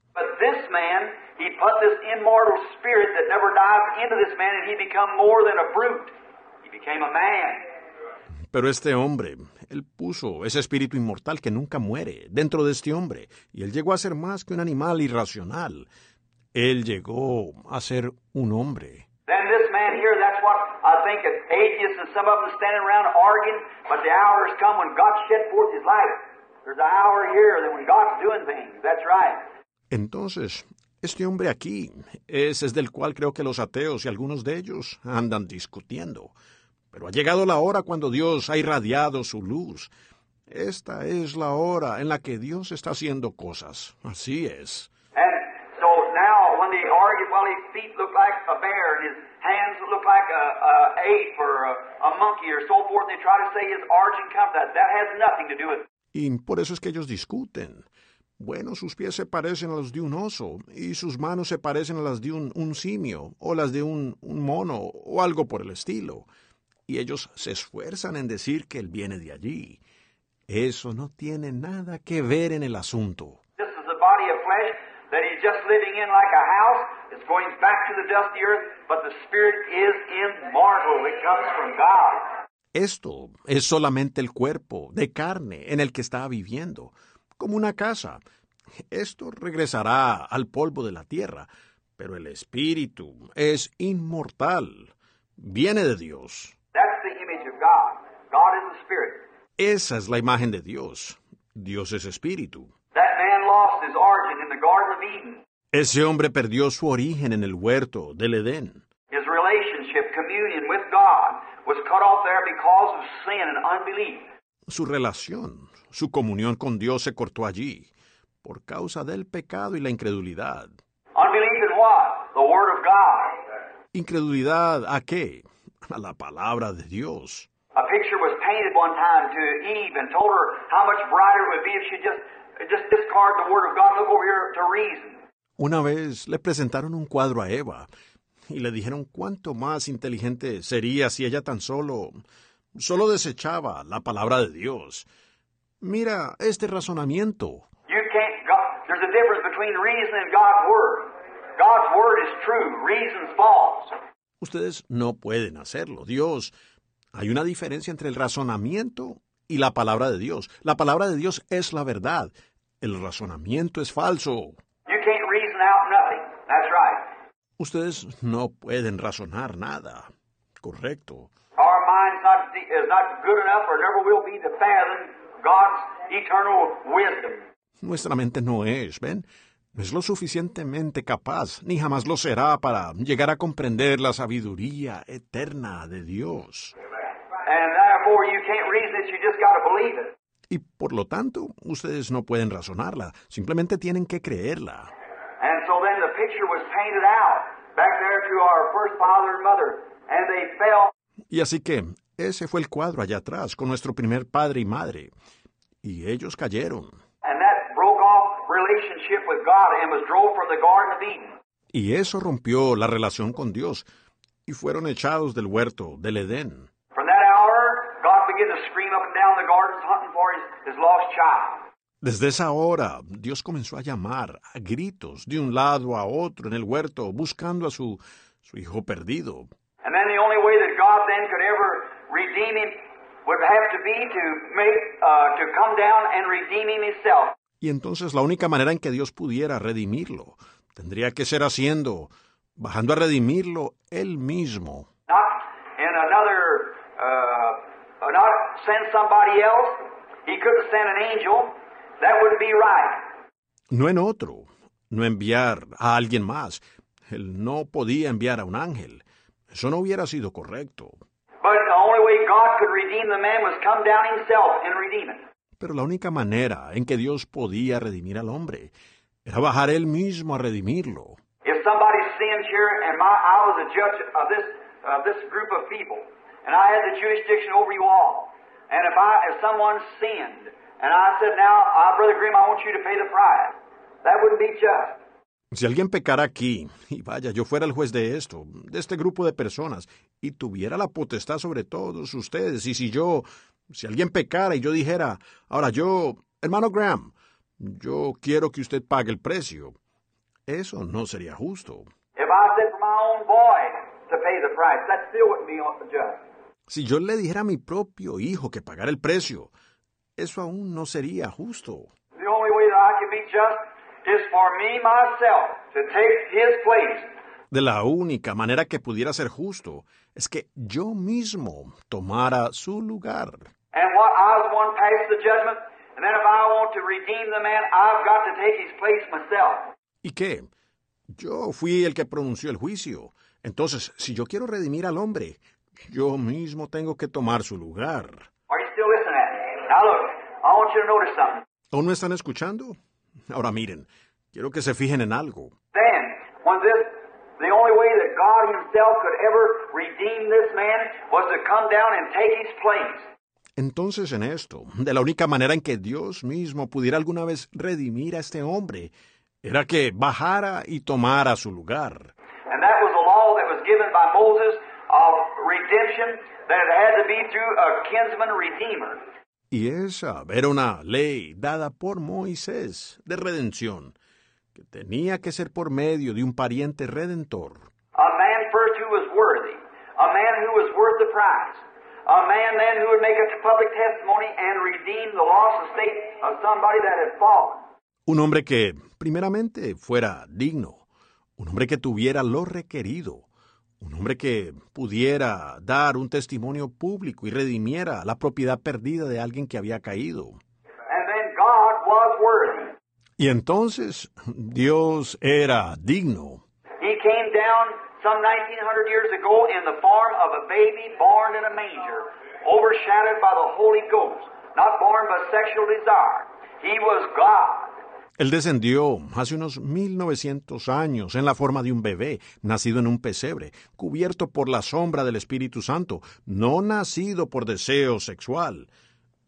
Pero este hombre, él puso ese espíritu inmortal que nunca muere dentro de este hombre, y él llegó a ser más que un animal irracional. Él llegó a ser un hombre.
Then this man here, that's what I think that atheists and some of them standing around arguing, but the hour has come when God shed forth his light. There's an hour here that when God's doing things. That's right.
Entonces, este hombre aquí, ese es del cual creo que los ateos y algunos de ellos andan discutiendo. Pero ha llegado la hora cuando Dios ha irradiado su luz. Esta es la hora en la que Dios está haciendo cosas. Así es.
Now when they argue, well, his feet look like a bear and his hands look like a, ape or a, a monkey or so forth, they try to say his origin comes that. That has nothing to do with it.
Y por eso es que ellos discuten. Bueno, sus pies se parecen a los de un oso, y sus manos se parecen a las de un, un simio, o las de un, un mono, o algo por el estilo. Y ellos se esfuerzan en decir que él viene de allí. Eso no tiene nada que ver en el asunto.
This is a body of flesh just living in like a house. It's going back to the dusty earth, but the spirit is immortal. It comes from God.
Esto es solamente el cuerpo de carne en el que está viviendo, como una casa. Esto regresará al polvo de la tierra, pero el espíritu es inmortal. Viene de Dios.
That's the image of God. God is the spirit.
Esa es la imagen de Dios. Dios es espíritu.
That man lost his origin in the Garden of Eden.
Ese hombre perdió su origen en el huerto del Edén.
His relationship, communion with God, was cut off there because of sin and unbelief.
Su relación, su comunión con Dios se cortó allí, por causa del pecado y la incredulidad.
Unbelief in what? The Word of God.
¿Incredulidad a qué? A la palabra de Dios.
A picture was painted one time to Eve and told her how much brighter it would be if she just
Una vez le presentaron un cuadro a Eva y le dijeron cuánto más inteligente sería si ella tan solo solo desechaba la palabra de Dios. Mira este razonamiento.
You can't. God, there's a difference between reason and God's word. God's word is true. Reason's false.
Ustedes no pueden hacerlo. Dios, hay una diferencia entre el razonamiento y la palabra de Dios. La palabra de Dios es la verdad. El razonamiento es falso.
You can't reason out nothing. That's right.
Ustedes no pueden razonar nada. Correcto.
Our mind's not is not good enough, or never will be, to fathom God's eternal wisdom.
Nuestra mente no es, ¿ven? No es lo suficientemente capaz, ni jamás lo será para llegar a comprender la sabiduría eterna de Dios. Y por lo tanto, ustedes no pueden razonarla, simplemente tienen que creerla.
And so then the picture was painted out back there to our first father and mother, and they fell.
Y así que ese fue el cuadro allá atrás, con nuestro primer padre y madre. Y ellos cayeron.
And that broke off relationship with God and was drove from the Garden of Eden.
Y eso rompió la relación con Dios. Y fueron echados del huerto, del Edén.
From that hour, God began to scream up and down the gardens hunting for his, his lost child.
Desde esa hora, Dios comenzó a llamar a gritos de un lado a otro en el huerto, buscando a su, su hijo perdido.
And then the only way that God then could ever redeem him would have to be to make to come down and redeem him himself.
Y entonces la única manera en que Dios pudiera redimirlo tendría que ser haciendo, bajando a redimirlo él mismo.
Not in another, uh, uh, not send somebody else. He couldn't send an angel. That wouldn't be right.
No en otro, no enviar a alguien más. Él no podía enviar a un ángel. Eso no hubiera sido correcto.
But the only way God could redeem the man was come down himself and redeem it.
Pero la única manera en que Dios podía redimir al hombre era bajar él mismo a redimirlo.
If somebody sins here, and my, I was a judge of this of this group of people, and I had the jurisdiction over you all, and if I if someone sinned, and I said, now, uh, brother Grimm, I want you to pay the price, that wouldn't be just.
Si alguien pecara aquí, y vaya, yo fuera el juez de esto, de este grupo de personas, y tuviera la potestad sobre todos ustedes, y si yo, si alguien pecara y yo dijera, ahora yo, hermano Graham, yo quiero que usted pague el precio, eso no sería justo.
If I said for my own boy to pay the price, that still wouldn't be just.
Si yo le dijera a mi propio hijo que pagara el precio, eso aún no sería justo.
The only way that I can be just is for me myself to take his place.
De la única manera que pudiera ser justo es que yo mismo tomara su lugar.
And what I was the one passed the judgment, and then if I want to redeem the man, I've got to take his place myself.
¿Y qué? Yo fui el que pronunció el juicio. Entonces, si yo quiero redimir al hombre, yo mismo tengo que tomar su lugar.
Are you still listening at me? Now look, I want you to notice something.
¿Aún me están escuchando? Ahora miren, quiero que se fijen en algo. Entonces en esto, de la única manera en que Dios mismo pudiera alguna vez redimir a este hombre, era que bajara y tomara su lugar.
And that was the law that was given by Moses of redemption, that it had to be through a kinsman redeemer.
Y esa era una ley dada por Moisés de redención, que tenía que ser por medio de un pariente redentor.
A man first who was worthy, a man who was worth the price, a man then who would make a public testimony and redeem the lost estate of somebody that had fallen.
Un hombre que, primeramente, fuera digno, un hombre que tuviera lo requerido, un hombre que pudiera dar un testimonio público y redimiera la propiedad perdida de alguien que había caído.
And then God was worthy.
Y entonces Dios era digno.
He came down some 1900 years ago in the form of a baby born in a manger, overshadowed by the Holy Ghost, not born by sexual desire. He was God.
Él descendió hace unos 1900 años en la forma de un bebé, nacido en un pesebre, cubierto por la sombra del Espíritu Santo, no nacido por deseo sexual.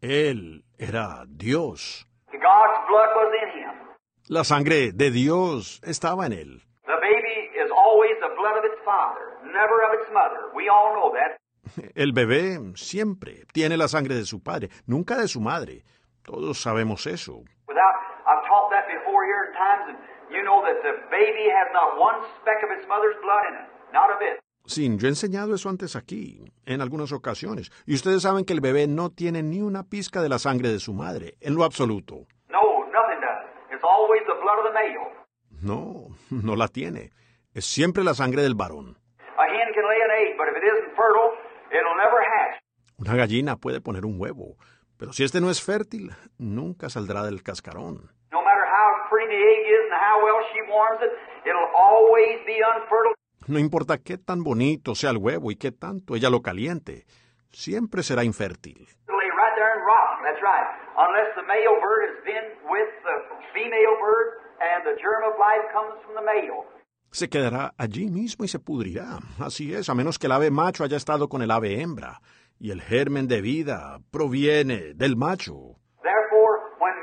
Él era Dios.
God's blood was in him.
La sangre de Dios estaba en él.
The baby is always the blood of its father, never of its mother. We all know that.
El bebé siempre tiene la sangre de su padre, nunca de su madre. Todos sabemos eso. Sí, yo he enseñado eso antes aquí, en algunas ocasiones. Y ustedes saben que el bebé no tiene ni una pizca de la sangre de su madre, en lo absoluto.
No, nothing does. It's always the blood of the male.
No, no la tiene. Es siempre la sangre del varón. Una gallina puede poner un huevo, pero si este no es fértil, nunca saldrá del cascarón.
No
importa qué tan bonito sea el huevo y qué tanto ella lo caliente, siempre será infértil.
It'll lay right there and rot. That's right. Unless the male bird has been with the female bird and the germ of life comes from the male.
Se quedará allí mismo y se pudrirá. Así es, a menos que el ave macho haya estado con el ave hembra. Y el germen de vida proviene del macho.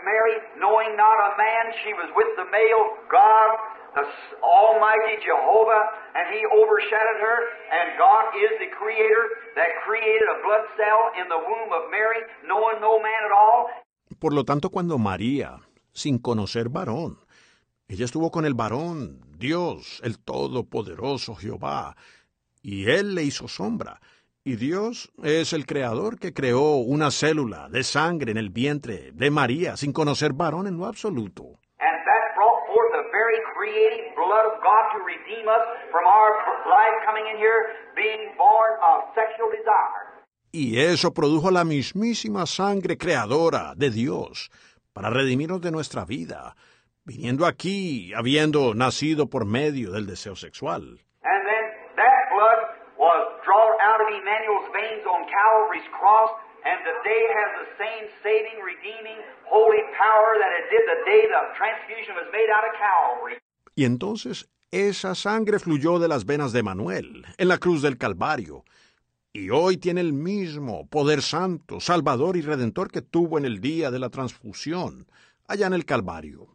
Mary, knowing not a man, she was with the male God, the Almighty Jehovah, and He overshadowed her, and God is the Creator that created a blood cell in the womb of Mary, knowing no man at all.
Por lo tanto, cuando María, sin conocer varón, ella estuvo con el varón, Dios, el Todopoderoso Jehová, y él le hizo sombra. Y Dios es el creador que creó una célula de sangre en el vientre de María sin conocer varón en lo absoluto. Y eso produjo la mismísima sangre creadora de Dios para redimirnos de nuestra vida, viniendo aquí habiendo nacido por medio del deseo sexual.
And then that blood was drawn Emmanuel's veins on Calvary's cross, and today has the same saving, redeeming, holy power that it did the day the transfusion was made out of Calvary.
Y entonces esa sangre fluyó de las venas de Manuel en la cruz del Calvario, y hoy tiene el mismo poder santo, salvador y redentor que tuvo en el día de la transfusión, allá en el Calvario.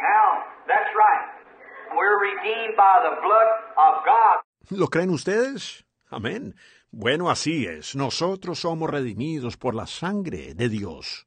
Now, that's right. We're redeemed by the blood of God.
¿Lo creen ustedes? Amén. Bueno, así es. Nosotros somos redimidos por la sangre de Dios.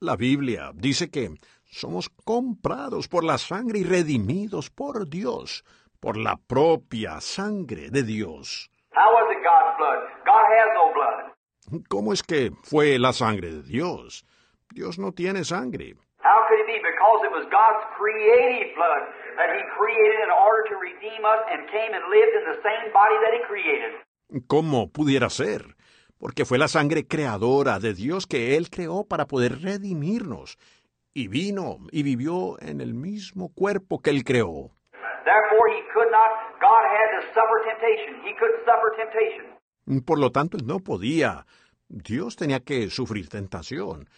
La Biblia dice que somos comprados por la sangre y redimidos por Dios, por la propia sangre de Dios.
How was it God's blood? God has no blood.
¿Cómo es que fue la sangre de Dios? Dios no tiene sangre.
How could it be? Because it was God's creative blood that He created in order to redeem us and came and lived in the same body that He created.
¿Cómo pudiera ser? Porque fue la sangre creadora de Dios que Él creó para poder redimirnos. Y vino y vivió en el mismo cuerpo que Él creó.
Therefore, He could not, God had to suffer temptation. He couldn't suffer temptation.
Por lo tanto, Él no podía. Dios tenía que sufrir tentación.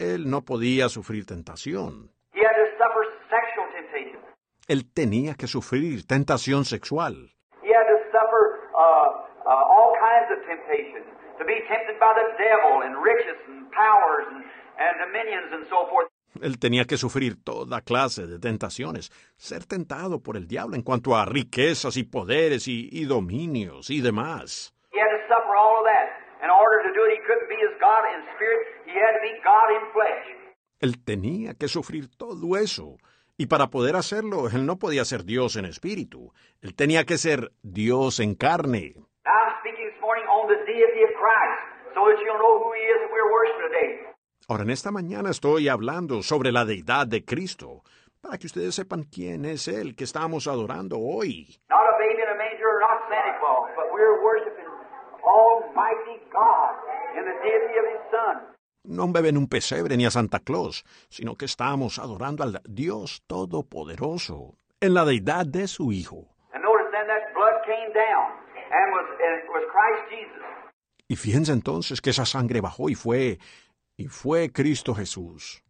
Él no podía sufrir tentación.
He had to suffer sexual temptation.
Él tenía que sufrir tentación sexual.
He had to suffer all kinds of temptation. To be tempted by the devil and riches and powers and, and dominions and so forth.
Él tenía que sufrir toda clase de tentaciones, ser tentado por el diablo en cuanto a riquezas y poderes y, y dominios y demás.
He had to suffer all of that. In order to do it, he couldn't be as God in spirit. He had to be God in flesh.
Él tenía que sufrir todo eso. Y para poder hacerlo, él no podía ser Dios en espíritu. Él tenía que ser Dios en carne.
Now I'm speaking this morning on the deity of Christ, so that you'll know who he is that we're worshiping today.
Ahora, en esta mañana estoy hablando sobre la deidad de Cristo, para que ustedes sepan quién es Él que estamos adorando hoy. No un bebé en un pesebre ni a Santa Claus, sino que estamos adorando al Dios Todopoderoso, en la deidad de su Hijo.
And notice then that blood came down and was, and it was Christ Jesus.
Y fíjense entonces que esa sangre bajó y fue, y fue Cristo Jesús.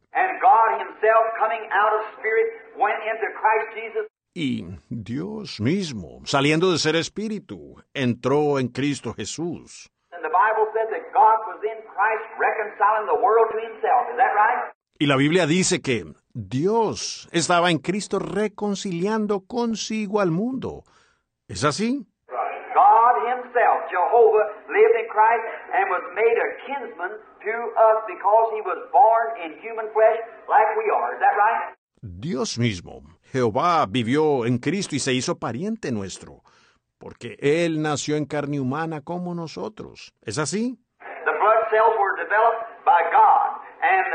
Y Dios mismo, saliendo de ser espíritu, entró en Cristo Jesús.
And the Bible said that God was in Christ reconciling the world to Himself. Is that right?
Y la Biblia dice que Dios estaba en Cristo reconciliando consigo al mundo. ¿Es así?
God Himself, Jehovah, lived in Christ and was made a kinsman to us because He was born in human flesh like we are. Is that right?
Dios mismo, Jehová, vivió en Cristo y se hizo pariente nuestro, porque Él nació en carne humana como nosotros. ¿Es así?
The blood cells were developed by God, and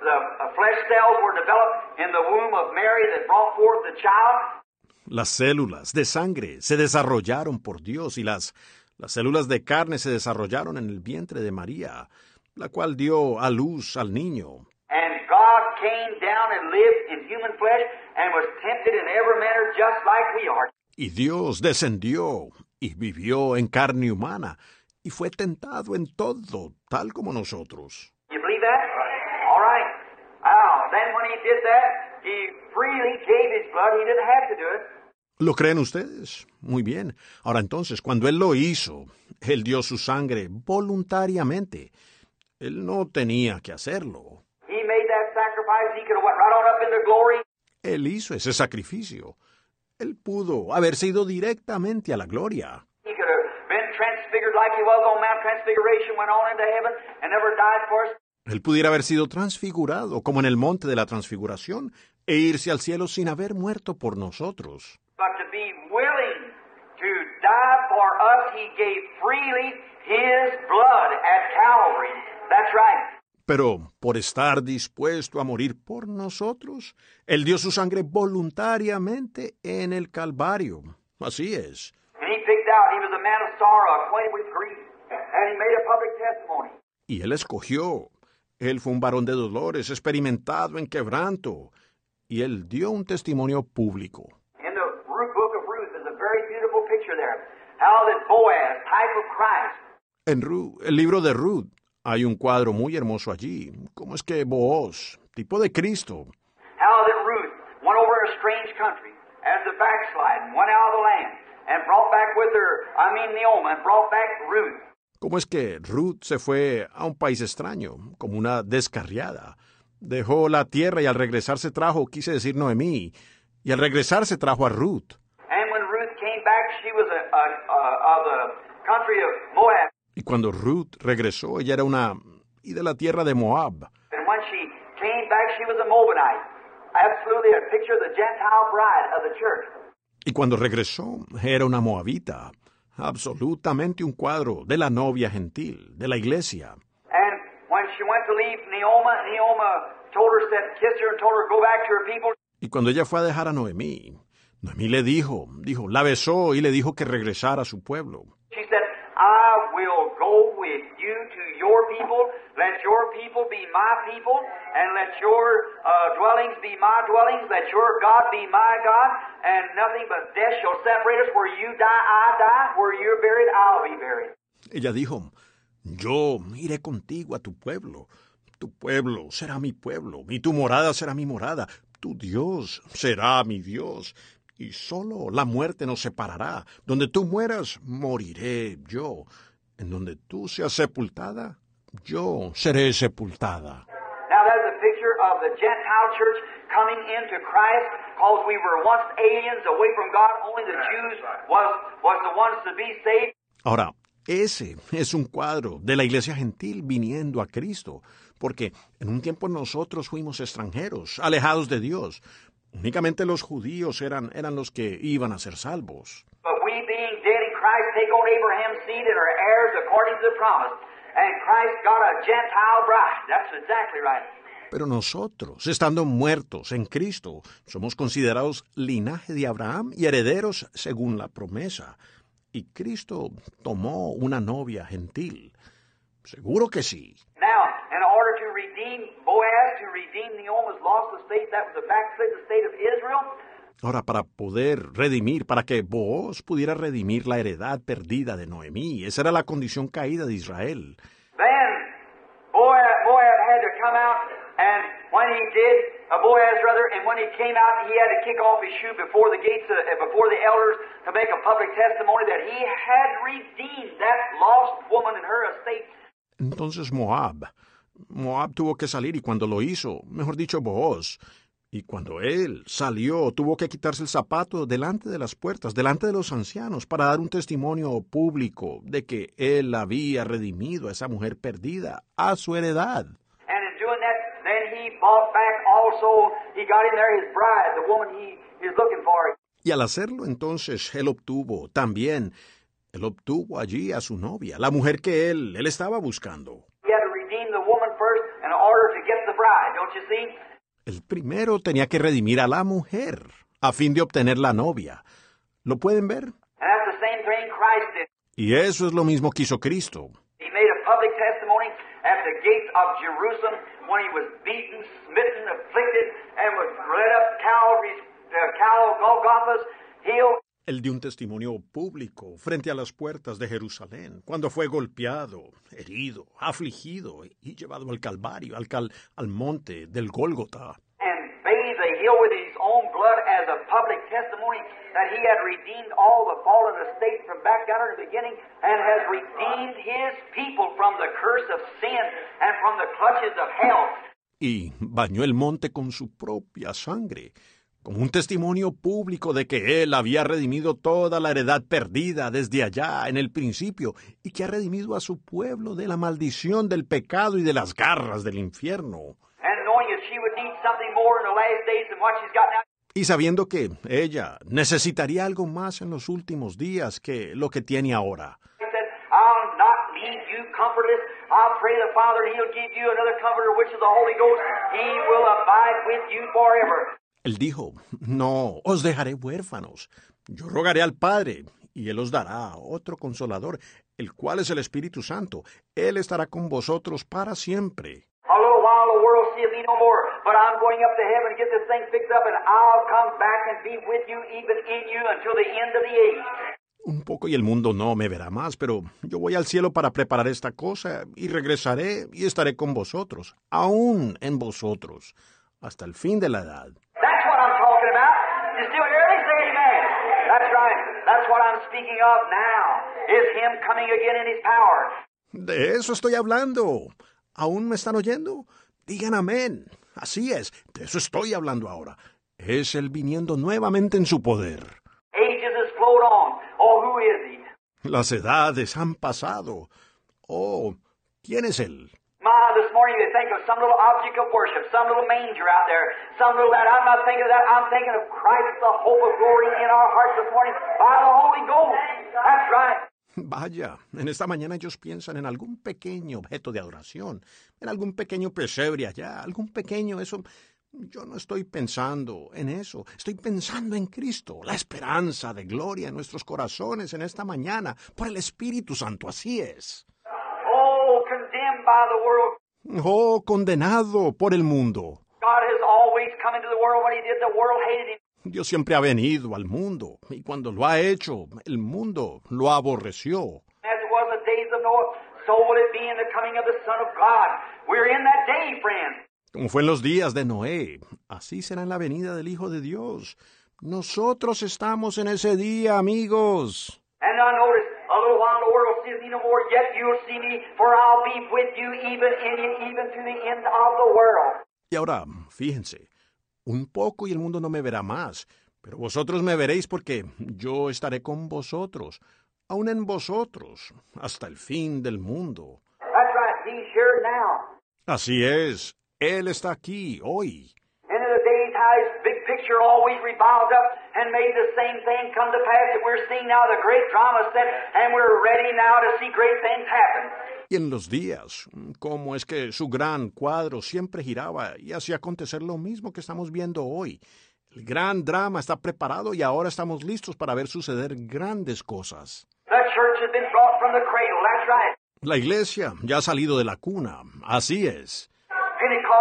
the flesh cells were developed in the womb of Mary that brought forth the child.
Las células de sangre se desarrollaron por Dios y las, las células de carne se desarrollaron en el vientre de María, la cual dio a luz al niño.
And God came down and lived in human flesh and was tempted in every manner just like we are.
Y Dios descendió y vivió en carne humana y fue tentado en todo, tal como nosotros.
You believe that? All right. Now, then when he did that, he freely gave his blood. He didn't have to do it.
¿Lo creen ustedes? Muy bien. Ahora entonces, cuando Él lo hizo, Él dio su sangre voluntariamente. Él no tenía que hacerlo.
He made that sacrifice. He could have went right on up into glory.
Él hizo ese sacrificio. Él pudo haberse ido directamente a la gloria.
He could have been transfigured like he was on Mount Transfiguration, went on into heaven, and never died for us.
Él pudiera haber sido transfigurado, como en el monte de la transfiguración, e irse al cielo sin haber muerto por nosotros.
But to be willing to die for us, he gave freely his blood at Calvary. That's right.
Pero por estar dispuesto a morir por nosotros, Él dio su sangre voluntariamente en el Calvario. Así es.
And he picked out, he was a man of sorrow, acquainted with grief, and he made a public testimony.
Y Él escogió. Él fue un varón de dolores, experimentado en quebranto. Y Él dio un testimonio público. En Ru- el libro de Ruth hay un cuadro muy hermoso allí. ¿Cómo es que Booz, tipo de Cristo,
how that Ruth went over a strange country as went out of the land, and brought back with her, I mean Naomi, and brought back Ruth.
¿Cómo es que Ruth se fue a un país extraño, como una descarriada? Dejó la tierra y al regresar se trajo, quise decir Noemí, y al regresar se trajo a Ruth.
And when Ruth came back, she was a, a, a, of the country of Moab.
Y cuando Ruth regresó, ella era una... y de la tierra de Moab.
And when she came back, she was a Moabite. Absolutely a picture of the Gentile bride of the church.
Y cuando regresó, era una moabita. Absolutamente un cuadro de la novia gentil, de la iglesia.
And when she went to leave Naomi, Naomi told her, said, kissed her and told her to go back to her people.
Y cuando ella fue a dejar a Noemí, Noemí le dijo, dijo, la besó y le dijo que regresara a su pueblo.
She said, I will go with you to your people. Let your people be my people, and let your uh, dwellings be my dwellings. Let your God be my God, and nothing but death shall separate us. Where you die, I die. Where you're buried, I'll be buried.
Ella dijo, yo iré contigo a tu pueblo. Tu pueblo será mi pueblo, y tu morada será mi morada. Tu Dios será mi Dios. Y solo la muerte nos separará. Donde tú mueras, moriré yo. En donde tú seas sepultada, yo seré sepultada.
Now that's a picture of the Gentile church coming into Christ, because we were once aliens away from God. Only the Jews was was the ones to be saved.
Ahora, ese es un cuadro de la iglesia gentil viniendo a Cristo, porque en un tiempo nosotros fuimos extranjeros, alejados de Dios. Únicamente los judíos eran, eran los que iban a ser salvos.
But we being dead in Christ take on Abraham's seed and are heirs according to the promise. And Christ got a Gentile bride. That's exactly right.
Pero nosotros, estando muertos en Cristo, somos considerados linaje de Abraham y herederos según la promesa. Y Cristo tomó una novia gentil. Seguro que sí. Ahora, para poder redimir, para que vos pudiera redimir la heredad perdida de Noemí, esa era la condición caída de Israel.
Then Moab had to come out, and when he did, uh, Boaz rather, and when he came out, he had to kick off his shoe before the gates, uh, before the elders, to make a public testimony that he had redeemed that lost woman and her estate.
Entonces Moab, Moab tuvo que salir y cuando lo hizo, mejor dicho, Booz, y cuando él salió, tuvo que quitarse el zapato delante de las puertas, delante de los ancianos, para dar un testimonio público de que él había redimido a esa mujer perdida, a su heredad. Y al hacerlo entonces, él obtuvo también, él obtuvo allí a su novia, la mujer que él, él estaba buscando.
He had to redeem the woman first in order to get the bride, don't you see?
El primero tenía que redimir a la mujer, a fin de obtener la novia. ¿Lo pueden ver? Y eso es lo mismo que hizo Cristo. Él dio un testimonio público frente a las puertas de Jerusalén, cuando fue golpeado, herido, afligido y llevado al Calvario, al, cal- al monte del Gólgota. y bañó el monte con su propia sangre, como un testimonio público de que él había redimido toda la heredad perdida desde allá en el principio y que ha redimido a su pueblo de la maldición del pecado y de las garras del infierno. Y sabiendo que ella necesitaría algo más en los últimos días que lo que tiene ahora. Él dijo, no, os dejaré huérfanos. Yo rogaré al Padre, y Él os dará otro consolador, el cual es el Espíritu Santo. Él estará con vosotros para siempre.
A little while the world seeth me no more, but I'm going up to heaven to get this thing fixed up, and I'll come back and be with you, even in you, until the end of the age.
Un poco y el mundo no me verá más, pero yo voy al cielo para preparar esta cosa, y regresaré y estaré con vosotros, aún en vosotros, hasta el fin de la edad.
That's what I'm talking about. You still hear me? Say amen. That's right. That's what I'm speaking of now, is Him coming again in His power.
De eso estoy hablando. ¿Aún me están oyendo? Digan amén. Así es, de eso estoy hablando ahora. Es Él viniendo nuevamente en su poder.
Ages has flowed on. Oh, who is He?
Las edades han pasado. Oh, ¿quién es Él?
This morning they think of some little object of worship, some little manger out there, some little that. I'm not thinking of that. I'm thinking of Christ, the hope of glory in our hearts this morning by the Holy Ghost. That's right.
Vaya, en esta mañana ellos piensan en algún pequeño objeto de adoración, en algún pequeño pesebre allá, algún pequeño eso. Yo no estoy pensando en eso, estoy pensando en Cristo, la esperanza de gloria en nuestros corazones en esta mañana, por el Espíritu Santo, así es.
Oh, condemned by the world.
Oh, condenado por el mundo. Dios siempre ha venido al mundo, y cuando lo ha hecho, el mundo lo aborreció.
As it was in the days of Noah, so will it be in the coming of the Son of God. We're in that day, friends.
Como fue en los días de Noé, así será en la venida del Hijo de Dios. Nosotros estamos en ese día, amigos.
And now notice, a little while the world sees me no more, yet you'll see me, for I'll be with you even in you, even to the end of the world.
Y ahora, fíjense, un poco y el mundo no me verá más, pero vosotros me veréis porque yo estaré con vosotros, aun en vosotros, hasta el fin del mundo.
That's right, He's here now.
Así es, Él está aquí hoy.
And in the days how His big picture always revolved up and made the same thing come to pass that we're seeing now the great drama set, and we're ready now to see great things happen.
Y en los días, cómo es que su gran cuadro siempre giraba y hacía acontecer lo mismo que estamos viendo hoy. El gran drama está preparado y ahora estamos listos para ver suceder grandes cosas. La iglesia ya ha salido de la cuna, así es.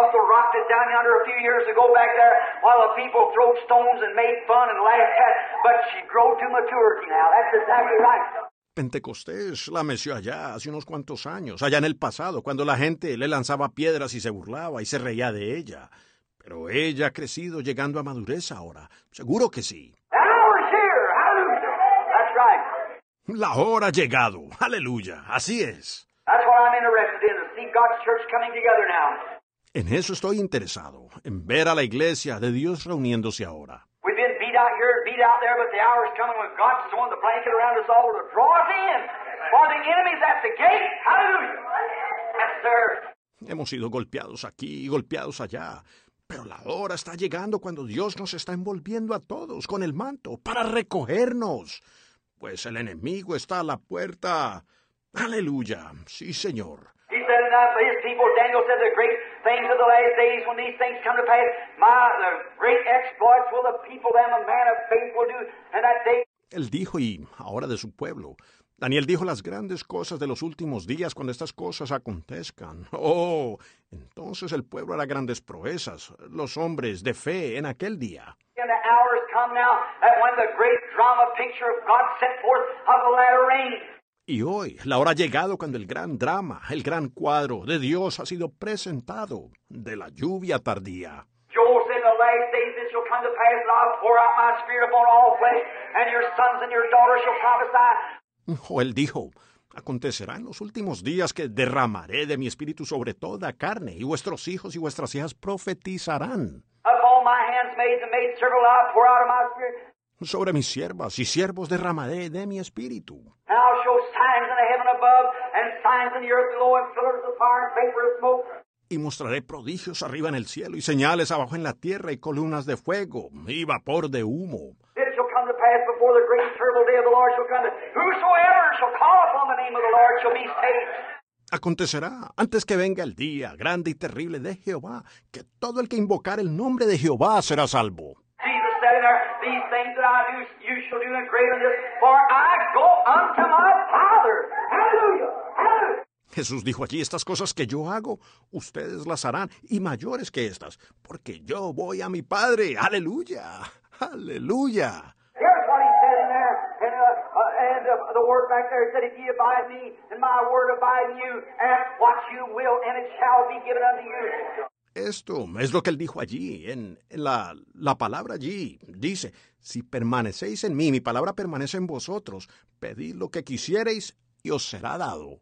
Pentecostal rocked it down yonder a few years ago back there while the people threw stones and made fun and laughed at, but she grew to maturity now. That's exactly right.
Pentecostés la meció allá hace unos cuantos años, allá en el pasado, cuando la gente le lanzaba piedras y se burlaba y se reía de ella. Pero ella ha crecido llegando a madurez ahora. Seguro que sí. La hora ha llegado. Aleluya. Así es.
That's what I'm interested in, to see God's church coming together now.
En eso estoy interesado, en ver a la iglesia de Dios reuniéndose ahora.
We've been beat out here and beat out there, but the hour's coming when God's throwing the blanket around us all to draw us in. For the enemy's at the gate. Hallelujah. Yes, sir.
Hemos sido golpeados aquí y golpeados allá. Pero la hora está llegando cuando Dios nos está envolviendo a todos con el manto para recogernos. Pues el enemigo está a la puerta. Aleluya. Sí, Señor.
Enough for his people, Daniel said the great things of the last days when these things come to pass, my the great exploits will the people and the man of faith will do, and that day
Él dijo, y ahora de su pueblo. Daniel dijo las grandes cosas de los últimos días cuando estas cosas acontezcan. Oh, entonces el pueblo hará grandes proezas, los hombres de fe en aquel día. Y hoy, la hora ha llegado cuando el gran drama, el gran cuadro de Dios ha sido presentado de la lluvia tardía.
Joel.
Joel dijo, acontecerá en los últimos días que derramaré de mi espíritu sobre toda carne, y vuestros hijos y vuestras hijas profetizarán. Sobre mis siervas y siervos derramaré de mi espíritu. Y mostraré prodigios arriba en el cielo y señales abajo en la tierra y columnas de fuego y vapor de humo. Acontecerá, antes que venga el día grande y terrible de Jehová, que todo el que invocar el nombre de Jehová será salvo.
Jesus These things that I do, you shall do in greater than this, for I go unto my Father. Hallelujah! Hallelujah!
Jesús dijo allí, estas cosas que yo hago, ustedes las harán, y mayores que estas, porque yo voy a mi Padre. Aleluya, aleluya. Esto es lo que él dijo allí, en, la, la palabra allí. Dice, si permanecéis en mí, mi palabra permanece en vosotros, pedid lo que quisiereis y os será dado.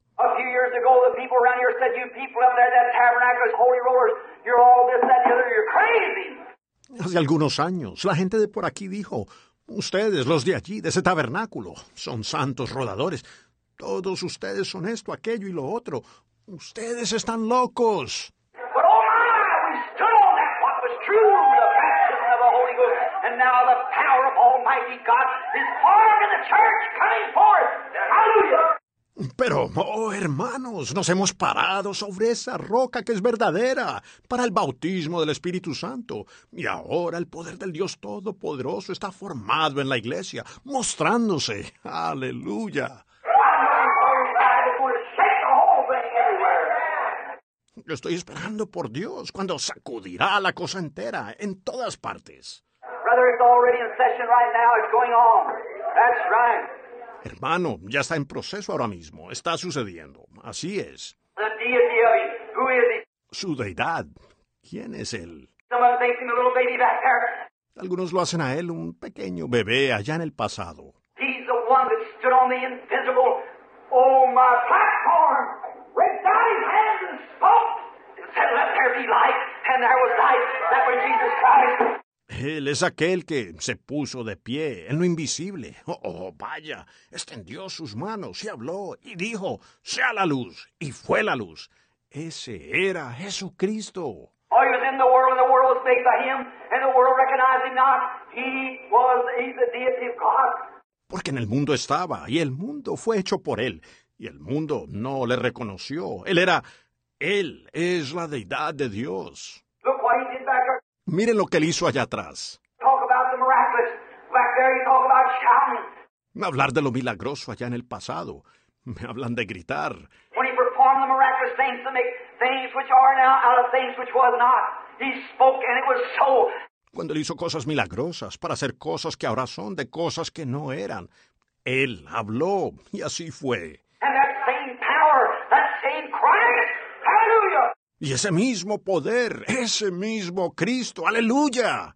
Hace algunos años, la gente de por aquí dijo, ustedes, los de allí, de ese tabernáculo, son santos rodadores. Todos ustedes son esto, aquello y lo otro. Ustedes están locos.
But oh my, we stood on that what was true, the baptism of the Holy Ghost, and now the power
Pero, oh hermanos, nos hemos parado sobre esa roca que es verdadera para el bautismo del Espíritu Santo. Y ahora el poder del Dios Todopoderoso está formado en la iglesia, mostrándose. Aleluya. Estoy esperando por Dios cuando sacudirá la cosa entera en todas partes.
Brother, it's already in session right now. It's going on. That's right.
Hermano, ya está en proceso ahora mismo. Está sucediendo. Así es.
The deity of him. Who is he?
Su deidad. ¿Quién es él? Algunos lo hacen a él un pequeño bebé allá en el pasado. Él es aquel que se puso de pie en lo invisible. Oh, oh, vaya, extendió sus manos y habló y dijo, sea la luz, y fue la luz. Ese era Jesucristo.
Oh, he was in the world, and the world was made by him, and the world recognized him not. He was he's the deity of God.
Porque en el mundo estaba, y el mundo fue hecho por él, y el mundo no le reconoció. Él era, él es la deidad de Dios.
Look what he did back there.
Miren lo que él hizo allá atrás. Hablar de lo milagroso allá en el pasado. Me hablan de gritar.
When he performed the miraculous things to make things which are now out of things which was not. He spoke and it was so.
Cuando él hizo cosas milagrosas para hacer cosas que ahora son de cosas que no eran. Él habló y así fue.
And that same power, that same Christ, hallelujah,
Y ese mismo poder, ese mismo Cristo, aleluya.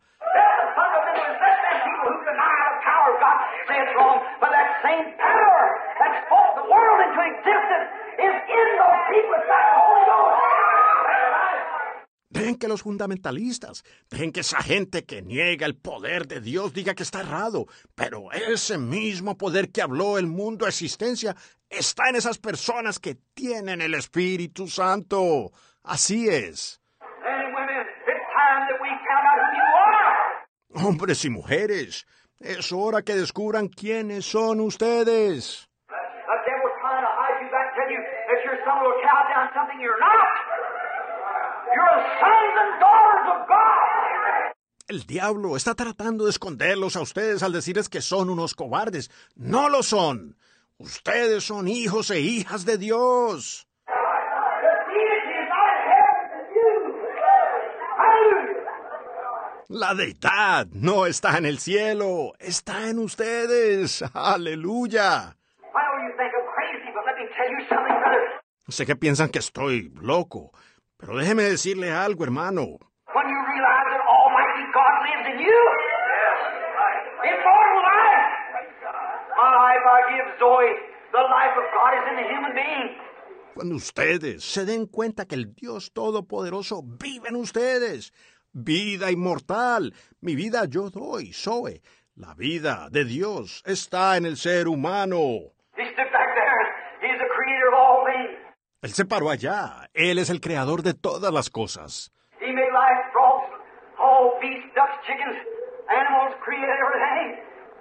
Dejen que los fundamentalistas, dejen que esa gente que niega el poder de Dios diga que está errado, pero ese mismo poder que habló el mundo a existencia está en esas personas que tienen el Espíritu Santo. Así es. Hombres y mujeres, es hora que descubran quiénes son ustedes. El diablo está tratando de esconderlos a ustedes al decirles que son unos cobardes. No lo son. Ustedes son hijos e hijas de Dios.
The deity is not in heaven, it's in you. Hallelujah.
La deidad no está en el cielo, está en ustedes. Aleluya. Sé que piensan que estoy loco, pero déjeme decirle algo, hermano. Cuando ustedes se den cuenta que el Dios Todopoderoso vive en ustedes, vida inmortal, mi vida yo doy, Zoe. La vida de Dios está en el ser humano.
Of.
Él se paró allá. Él es el creador de todas las cosas.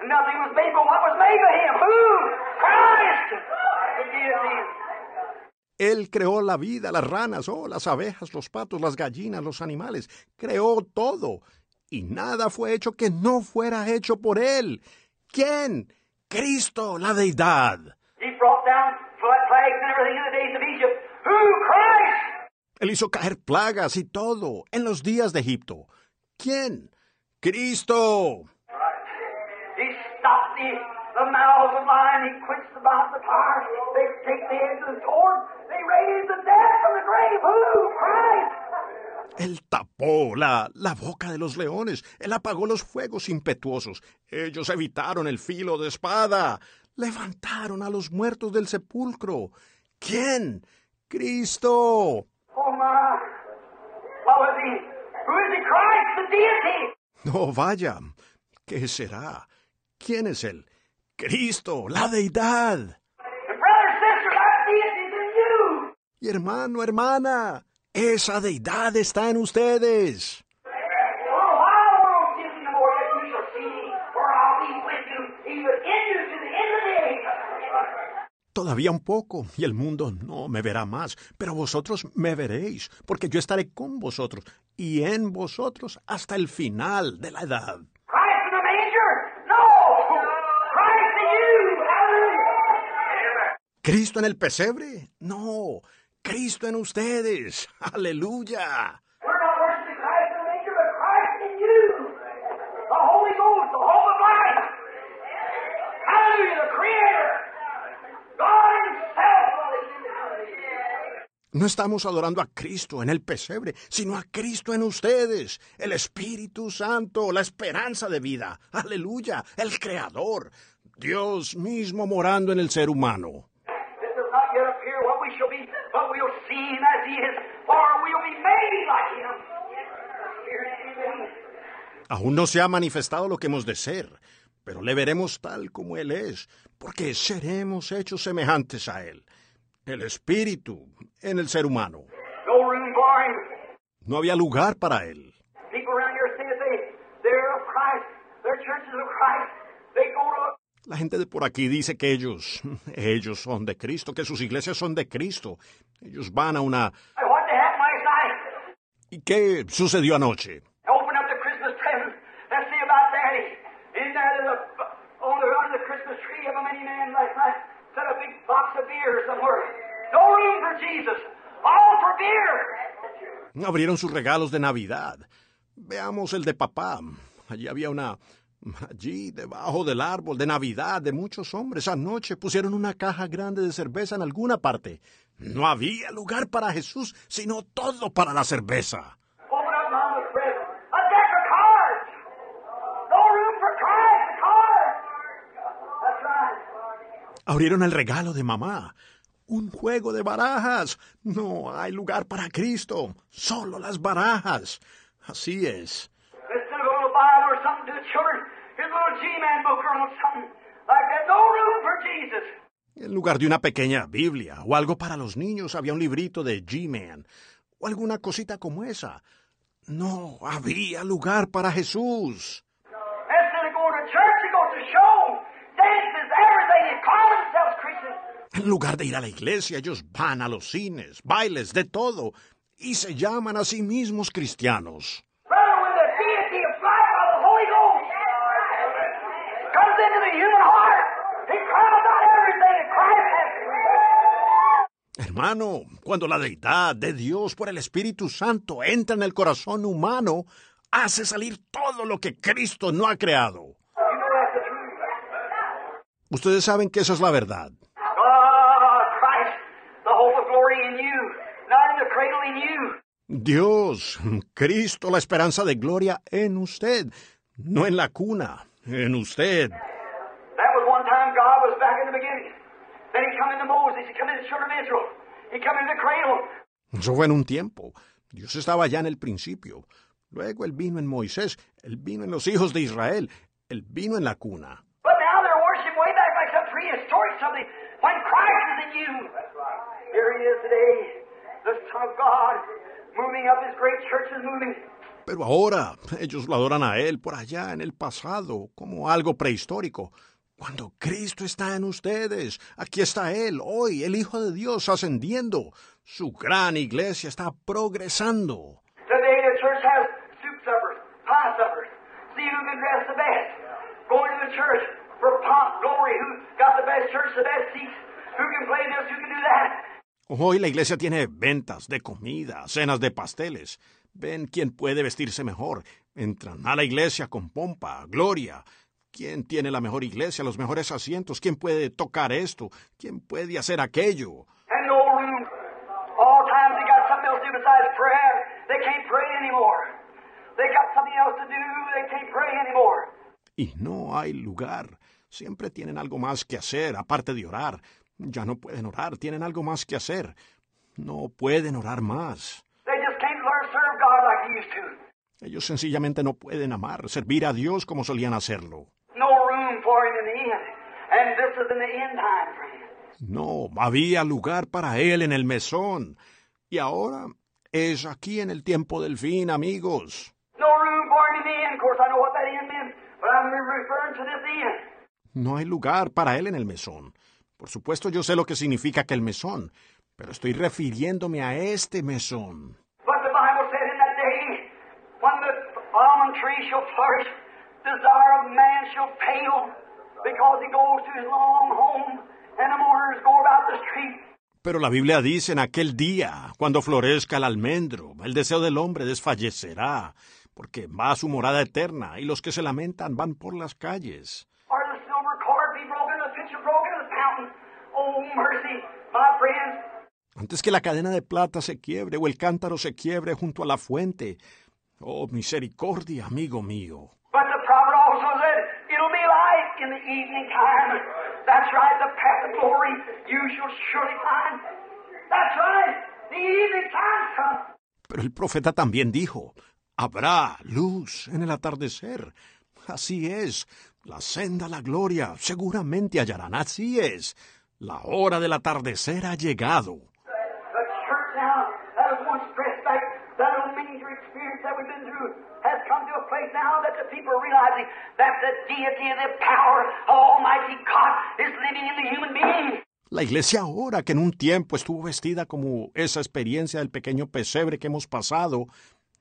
Nothing was made but what was made by him. Who? Christ! The deity.
Él creó la vida, las ranas, oh, las abejas, los patos, las gallinas, los animales. Creó todo. Y nada fue hecho que no fuera hecho por Él. ¿Quién? Cristo, la deidad. Él hizo caer plagas y todo en los días de Egipto. ¿Quién? Cristo.
Stopped the, the mouths of lions. He quenched the mouth of the fire. They take the edge of the sword. They raised the dead from the grave. Who? Christ!
Él tapó la, la boca de los leones. Él apagó los fuegos impetuosos. Ellos evitaron el filo de espada. Levantaron a los muertos del sepulcro. ¿Quién? Cristo.
Oh my! What was he? Who is he? Christ, the deity!
No vaya. ¿Qué será? ¿Quién es él? Cristo, la deidad. Y hermano, hermana, esa deidad está en ustedes. Todavía un poco, y el mundo no me verá más, pero vosotros me veréis, porque yo estaré con vosotros y en vosotros hasta el final de la edad.
Christ in the manger? No! Christ in you! Hallelujah!
¿Cristo en el pesebre? No, Cristo en ustedes. Aleluya. No estamos adorando a Cristo en el pesebre, sino a Cristo en ustedes, el Espíritu Santo, la esperanza de vida. Aleluya, el Creador, Dios mismo morando en el ser humano.
It does not yet appear what we shall be, but we'll see him as he is, for we'll be made like him. Spirit is living.
Aún no se ha manifestado lo que hemos de ser, pero le veremos tal como Él es, porque seremos hechos semejantes a Él. El Espíritu en el ser humano.
No
había lugar para Él. La gente de por aquí dice que ellos, ellos son de Cristo, que sus iglesias son de Cristo. Ellos van a una... ¿Y qué sucedió anoche? Abrieron sus regalos de Navidad. Veamos el de papá. Allí había una... Allí, debajo del árbol de Navidad de muchos hombres, anoche pusieron una caja grande de cerveza en alguna parte. No había lugar para Jesús, sino todo para la cerveza. Abrieron el regalo de mamá. Un juego de barajas. No hay lugar para Cristo. Solo las barajas. Así es.
Instead of a little Bible or something to the children, here's a little G-Man book or something like that. No room for Jesus.
En lugar de una pequeña Biblia o algo para los niños, había un librito de G-Man o alguna cosita como esa. No había lugar para Jesús. En lugar de ir a la iglesia, ellos van a los cines, bailes, de todo, y se llaman a sí mismos cristianos.
Brother, when the deity of life of the Holy Ghost comes into the human heart, he crowds out everything that Christ has.
Hermano, cuando la deidad de Dios por el Espíritu Santo entra en el corazón humano, hace salir todo lo que Cristo no ha creado. Ustedes saben que eso es la verdad.
You.
Dios, Cristo, la esperanza de gloria en usted, no en la cuna, en usted.
That was one time God was back in the beginning. Then he come into Moses, he come into the children of Israel,
Eso fue en un tiempo. Dios estaba ya en el principio. Luego Él vino en Moisés, Él vino en los hijos de Israel, Él vino en la cuna.
But now they're worshiping way back like some prehistoric something when Christ is in you. Here he is today, the Son of God, moving up his great church is moving.
Pero ahora ellos lo adoran a Él por allá en el pasado, como algo prehistórico. Cuando Cristo está en ustedes, aquí está Él, hoy, el Hijo de Dios, ascendiendo. Su gran iglesia está progresando. Hoy la iglesia tiene ventas de comida, cenas de pasteles. Ven quién puede vestirse mejor. Entran a la iglesia con pompa, gloria. ¿Quién tiene la mejor iglesia, los mejores asientos? ¿Quién puede tocar esto? ¿Quién puede hacer aquello?
And no room. All times they got something else to do besides prayer. They can't pray anymore. They got something else to do. They can't pray anymore.
Y no hay lugar. Siempre tienen algo más que hacer, aparte de orar. Ya no pueden orar, tienen algo más que hacer. No pueden orar más.
They just can't learn to serve God like they used to.
Ellos sencillamente no pueden amar, servir a Dios como solían hacerlo.
No,
había lugar para él en el mesón. Y ahora es aquí en el tiempo del fin, amigos.
No room for him in the end. Of course, I know what that end meant, but I'm referring to this end.
No hay lugar para él en el mesón. Por supuesto yo sé lo que significa que el mesón, pero estoy refiriéndome a este mesón. Pero la Biblia dice en aquel día, cuando florezca el almendro, el deseo del hombre desfallecerá, porque va a su morada eterna, y los que se lamentan van por las calles.
Or the silver cord be broken, the pitcher broken, the fountain. Oh, mercy, my friends.
Antes que la cadena de plata se quiebre o el cántaro se quiebre junto a la fuente. Oh, misericordia, amigo mío.
But the prophet also said, it'll be light in the evening time. That's right, the path of glory you shall surely find. That's right, the evening time come.
Pero el profeta también dijo, habrá luz en el atardecer. Así es, la senda a la gloria seguramente hallarán. Así es, la hora del atardecer ha llegado.
The church come to a place now that the people are realizing that the deity and the power of Almighty God is living in the human being.
La iglesia ahora, que en un tiempo estuvo vestida como esa experiencia del pequeño pesebre que hemos pasado,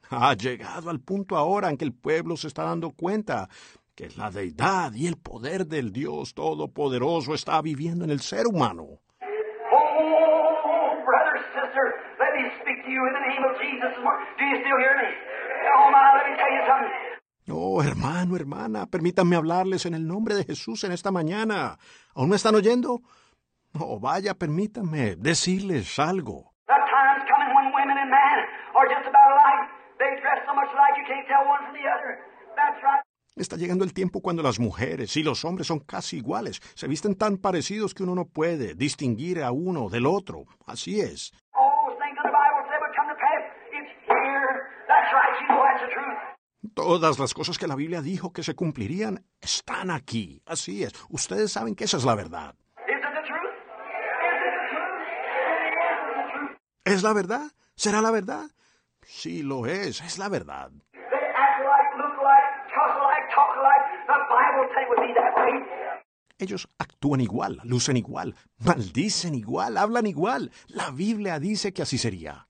ha llegado al punto ahora en que el pueblo se está dando cuenta que la deidad y el poder del Dios Todopoderoso está viviendo en el ser humano.
Oh, brother, sister, let me speak to you in the name of Jesus. Do you still hear me? Oh.
Oh, hermano, hermana, permítanme hablarles en el nombre de Jesús en esta mañana. ¿Aún me están oyendo? Oh, vaya, permítanme decirles algo. Está llegando el tiempo cuando las mujeres y los hombres son casi iguales. Se visten tan parecidos que uno no puede distinguir a uno del otro. Así es.
All those things in the Bible said would come to pass. It's here. That's right. You know that's the truth.
Todas las cosas que la Biblia dijo que se cumplirían están aquí. Así es. Ustedes saben que esa es la verdad. ¿Es la verdad? ¿Será la verdad? Sí, lo es. Es la verdad. Ellos actúan igual, lucen igual, maldicen igual, hablan igual. La Biblia dice que así sería.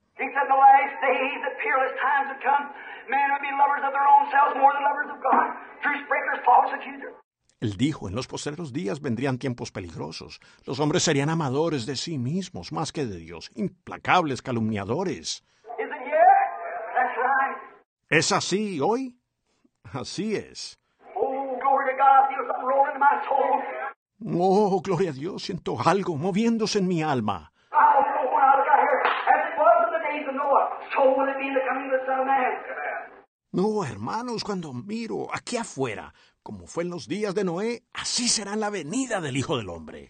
Él dijo, en los postreros días vendrían tiempos peligrosos. Los hombres serían amadores de sí mismos más que de Dios, implacables calumniadores.
Is it here? That's right.
¿Es así hoy? Así es.
Oh, glory to God. I feel something rolling in my soul.
Oh, gloria a Dios, siento algo moviéndose en mi alma. No, hermanos, cuando miro aquí afuera, como fue en los días de Noé, así será la venida del Hijo del Hombre.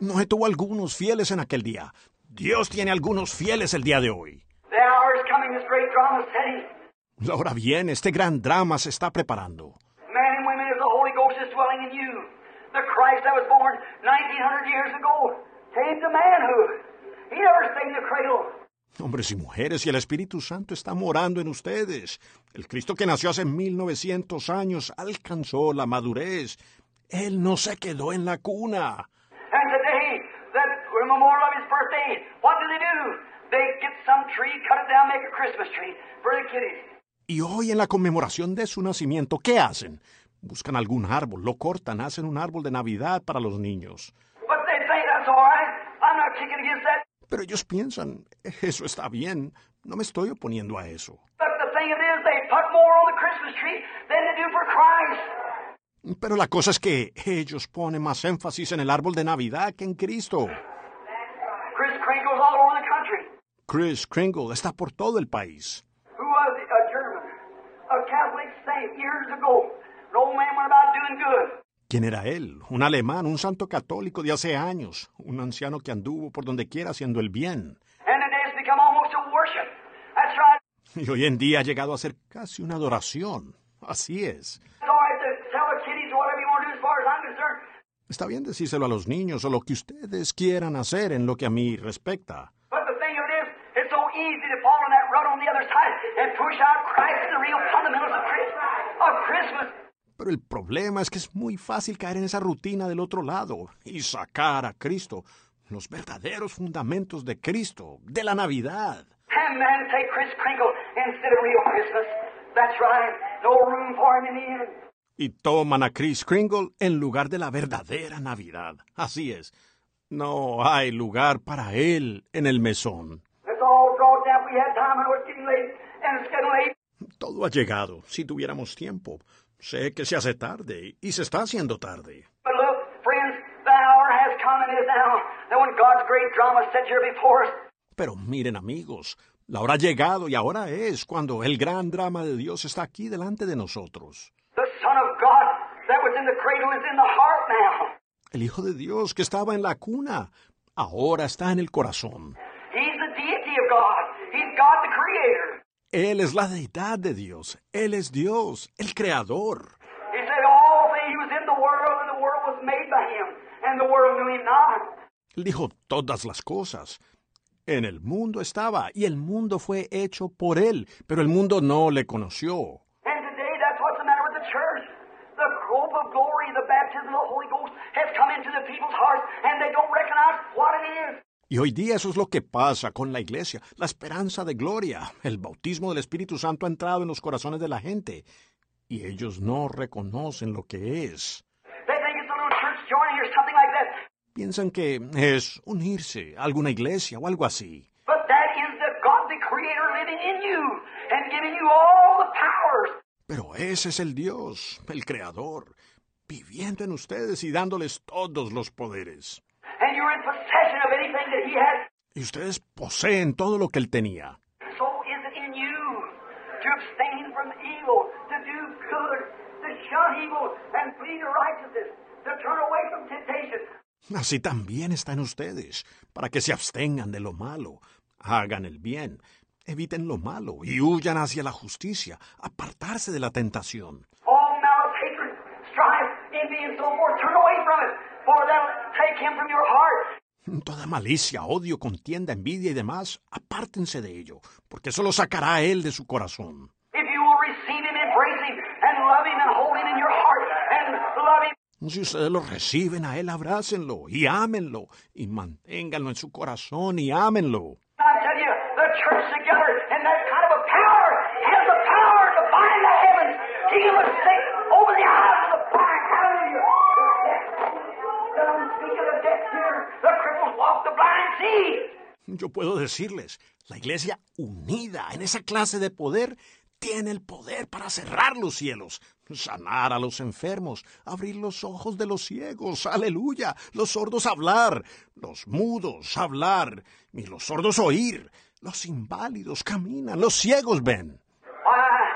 Noé tuvo algunos fieles en aquel día. Dios tiene algunos fieles el día de hoy.
The hour is coming, this great drama is setting.
Ahora bien, este gran drama se está preparando.
The Christ that was born 1900 years ago came to manhood.
Hombres y mujeres, y el Espíritu Santo está morando en ustedes. El Cristo que nació hace 1900 años alcanzó la madurez. Él no se quedó en la cuna.
And today, that we're memorial of his birthday, what do they do? They get some tree, cut it down, make a Christmas tree for the kiddies.
Y hoy en la conmemoración de su nacimiento, ¿qué hacen? Buscan algún árbol, lo cortan, hacen un árbol de Navidad para los niños. Pero ellos piensan, eso está bien, no me estoy oponiendo a eso. Pero la cosa es que ellos ponen más énfasis en el árbol de Navidad que en Cristo.
Chris
Kringle está por todo el país. ¿Quién era él? Un alemán, un santo católico de hace años, un anciano que anduvo por donde quiera haciendo el bien. Y hoy en día ha llegado a ser casi una adoración. Así es. Está bien decírselo a los niños o lo que ustedes quieran hacer en lo que a mí respecta. Pero el problema es que es muy fácil caer en esa rutina del otro lado y sacar a Cristo, los verdaderos fundamentos de Cristo, de la Navidad. Y toman a Chris Kringle en lugar de la verdadera Navidad. Así es. No hay lugar para él en el mesón. Todo ha llegado, si tuviéramos tiempo. Sé que se hace tarde y se está haciendo tarde. Pero miren amigos, la hora ha llegado y ahora es cuando el gran drama de Dios está aquí delante de nosotros.
the Son of God that was in the cradle is in the heart now.
El Hijo de Dios que estaba en la cuna, ahora está en el corazón. Él es la deidad de Dios. Él es Dios, el Creador. Él dijo todas las cosas. En el mundo estaba y el mundo fue hecho por Él, pero el mundo no le conoció. Y hoy día eso es lo que pasa con la iglesia, la esperanza de gloria. El bautismo del Espíritu Santo ha entrado en los corazones de la gente y ellos no reconocen lo que es. Piensan que es unirse a alguna iglesia o algo así. Pero ese es el Dios, el Creador, viviendo en ustedes y dándoles todos los poderes. Y ustedes poseen todo lo que Él tenía. Así también está en ustedes, para que se abstengan de lo malo, hagan el bien, eviten lo malo y huyan hacia la justicia, apartarse de la tentación. Toda malicia, odio, contienda, envidia y demás, apártense de ello, porque eso lo sacará a Él de su corazón.
If you will receive him, embrace him, and love him, and hold him in your heart, and love him,
Si ustedes lo reciben a Él, abrácenlo y ámenlo, y manténganlo en su corazón y ámenlo.
I tell you, the church together in that kind of a power has the power to bind the heavens, heal the sick, open the eyes of the blind. Hallelujah. The unspeak of the deaf hear, the cripples walk, the blind see.
Yo puedo decirles, la iglesia unida en esa clase de poder tiene el poder para cerrar los cielos, sanar a los enfermos, abrir los ojos de los ciegos, aleluya, los sordos hablar, los mudos hablar, y los sordos oír, los inválidos caminan, los ciegos ven.
Why,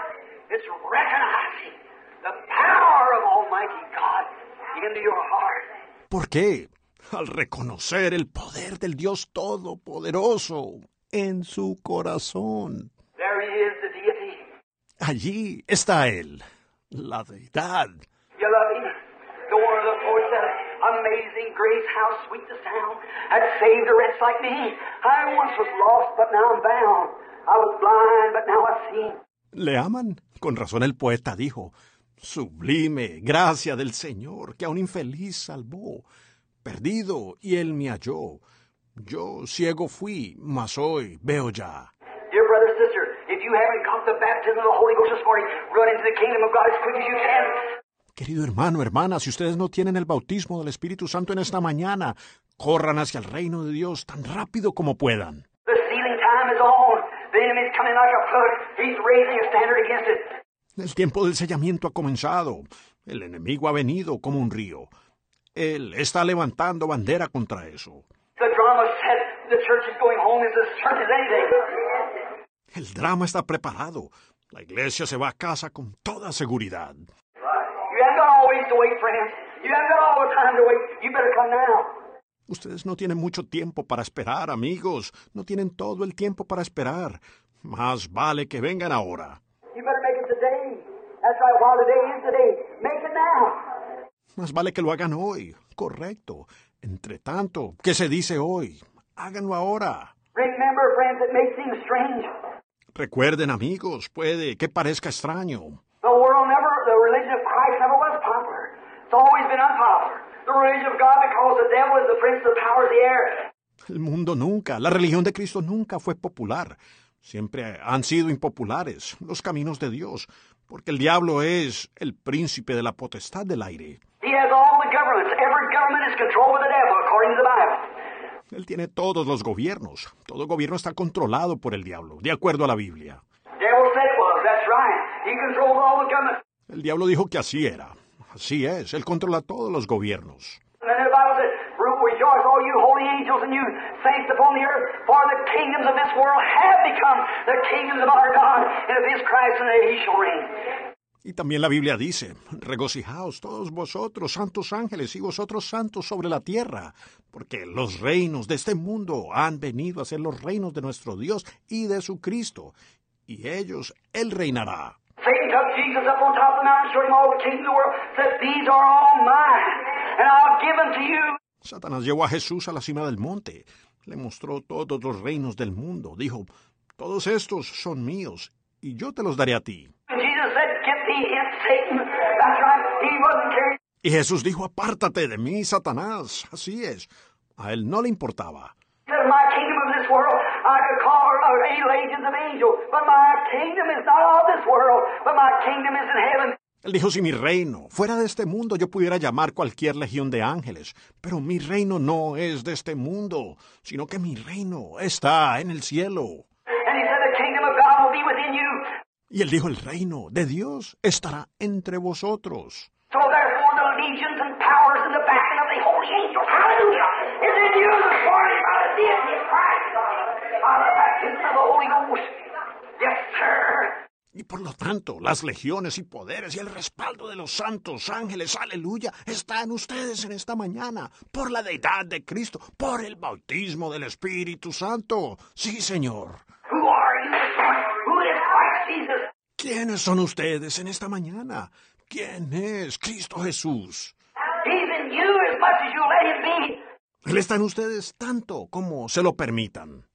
it's recognizing the power of Almighty God into your heart.
¿Por qué? Al reconocer el poder del Dios Todopoderoso en su corazón.
There he is, the deity.
Allí está Él, la deidad.
You love him. The one of the poets said, Amazing grace, how sweet the sound that saved a wretch like me. I once was lost, but now I'm found. I was blind, but now I see.
¿Le aman? Con razón el poeta dijo, Sublime gracia del Señor que a un infeliz salvó. Perdido, y Él me halló. Yo ciego fui, mas hoy veo ya.
Dear brother, sister, if you haven't got the baptism of the Holy Ghost this morning, run into the kingdom of God as quick as you can.
Querido hermano, hermana, si ustedes no tienen el bautismo del Espíritu Santo en esta mañana, corran hacia el reino de Dios tan rápido como puedan. El tiempo del sellamiento ha comenzado. El enemigo ha venido como un río. Él está levantando bandera contra eso. El drama está preparado. La iglesia se va a casa con toda seguridad.
You haven't got always to wait, friends. You haven't got all the time to wait. You better come now.
Ustedes no tienen mucho tiempo para esperar, amigos. No tienen todo el tiempo para esperar. Más vale que vengan ahora.
You better make it today. That's right. While today is today, make it now.
Más vale que lo hagan hoy. Correcto. Entre tanto, ¿qué se dice hoy? Háganlo ahora.
Remember, friends, it may seem strange.
Recuerden, amigos, puede que parezca extraño.
The world never, the religion of Christ never was popular. It's always been unpopular. The religion of God, because the devil is the prince of the power of the air.
El mundo nunca, la religión de Cristo nunca fue popular. Siempre han sido impopulares los caminos de Dios, porque el diablo es el príncipe de la potestad del aire.
He has all the governments. Every government is controlled by the devil, according to the Bible.
Él tiene todos los gobiernos. Todo gobierno está controlado por el diablo, de acuerdo a la Biblia.
The devil said it was. That's right. He controls all the governments.
El diablo dijo que así era. Así es, él controla todos los gobiernos. Y también la Biblia dice, regocijaos todos vosotros, santos ángeles, y vosotros santos sobre la tierra, porque los reinos de este mundo han venido a ser los reinos de nuestro Dios y de su Cristo, y ellos Él reinará. Satanás llevó a Jesús a la cima del monte, le mostró todos los reinos del mundo, dijo, todos estos son míos, y yo te los daré a ti. Y Jesús dijo, apártate de mí, Satanás. Así es. A él no le importaba. Él dijo, si mi reino fuera de este mundo, yo pudiera llamar cualquier legión de ángeles, pero mi reino no es de este mundo, sino que mi reino está en el cielo. Y él dijo, el reino de Dios estará entre vosotros. Y por lo tanto, las legiones y poderes y el respaldo de los santos ángeles, aleluya, están ustedes en esta mañana, por la deidad de Cristo, por el bautismo del Espíritu Santo. Sí, Señor.
Who are you this morning? Who is Christ Jesus?
¿Quiénes son ustedes en esta mañana? ¿Quién es Cristo Jesús? Él está en ustedes tanto como se lo permitan.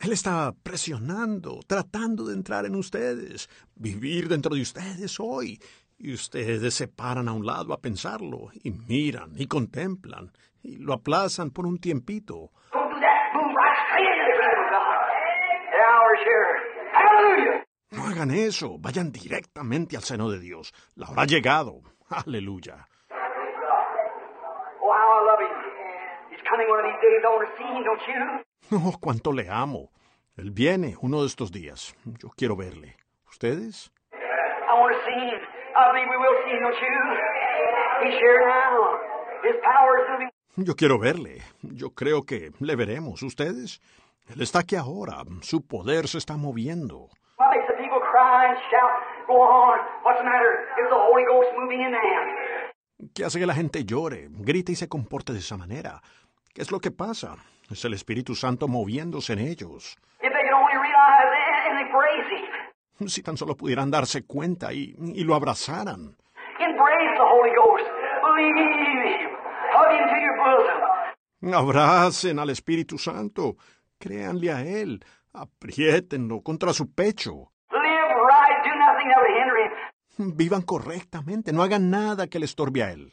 Él está presionando, tratando de entrar en ustedes, vivir dentro de ustedes hoy. Y ustedes se paran a un lado a pensarlo, y miran, y contemplan, y lo aplazan por un tiempito. No hagan eso, vayan directamente al seno de Dios. La hora ha llegado. Aleluya.
Oh,
cuánto le amo. Él viene uno de estos días. Yo quiero verle. ¿Ustedes? Yo quiero verle. Yo creo que le veremos. ¿Ustedes? Él está aquí ahora. Su poder se está moviendo. ¿Qué hace que la gente llore, grite y se comporte de esa manera? ¿Qué es lo que pasa? Es el Espíritu Santo moviéndose en ellos. Si tan solo pudieran darse cuenta y, y lo abrazaran. Abracen al Espíritu Santo. Créanle a Él. Apriétenlo contra su pecho. Vivan correctamente. No hagan nada que le estorbe a Él.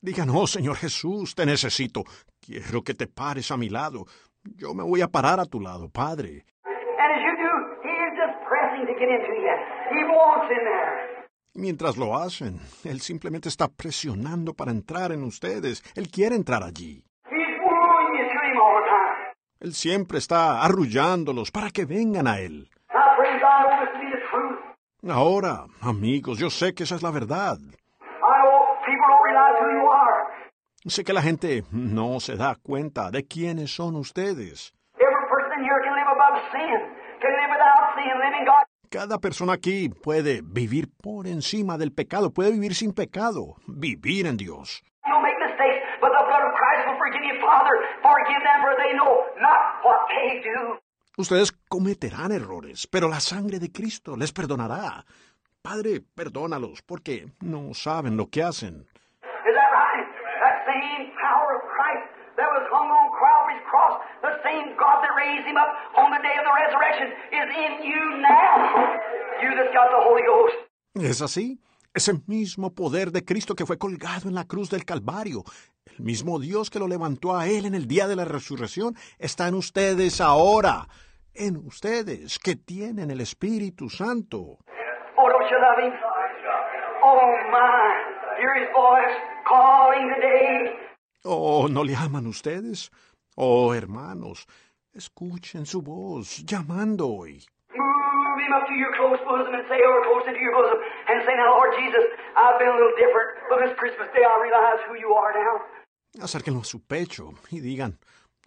Digan, oh Señor Jesús, te necesito. Quiero que te pares a mi lado. Yo me voy a parar a tu lado, Padre.
And as you do, he is just pressing to get into you. He wants in there.
Mientras lo hacen, Él simplemente está presionando para entrar en ustedes. Él quiere entrar allí. Él siempre está arrullándolos para que vengan a Él.
Now, praise God, know this to be the truth.
Ahora, amigos, yo sé que esa es la verdad.
I know people don't realize who you are.
Sé que la gente no se da cuenta de quiénes son ustedes. Cada persona aquí puede vivir por encima del pecado, puede vivir sin pecado, vivir en Dios. Ustedes cometerán errores, pero la sangre de Cristo les perdonará. Padre, perdónalos, porque no saben lo que hacen.
Cross, the same God that raised him up on the day of the resurrection, is in you now. You that's got the Holy Ghost.
¿Es así? Ese mismo poder de Cristo que fue colgado en la cruz del Calvario, el mismo Dios que lo levantó a Él en el día de la resurrección, está en ustedes ahora, en ustedes que tienen el Espíritu Santo.
Oh, don't you love him? Oh, my. Hear his voice calling today.
Oh, ¿no le aman ustedes? Oh, hermanos, escuchen su voz llamando hoy.
Move him up to your close bosom and say, or close into your bosom, and say, now, Lord Jesus, I've been a little different, but this Christmas day I realize who you are now.
Acérquenlo a su pecho y digan,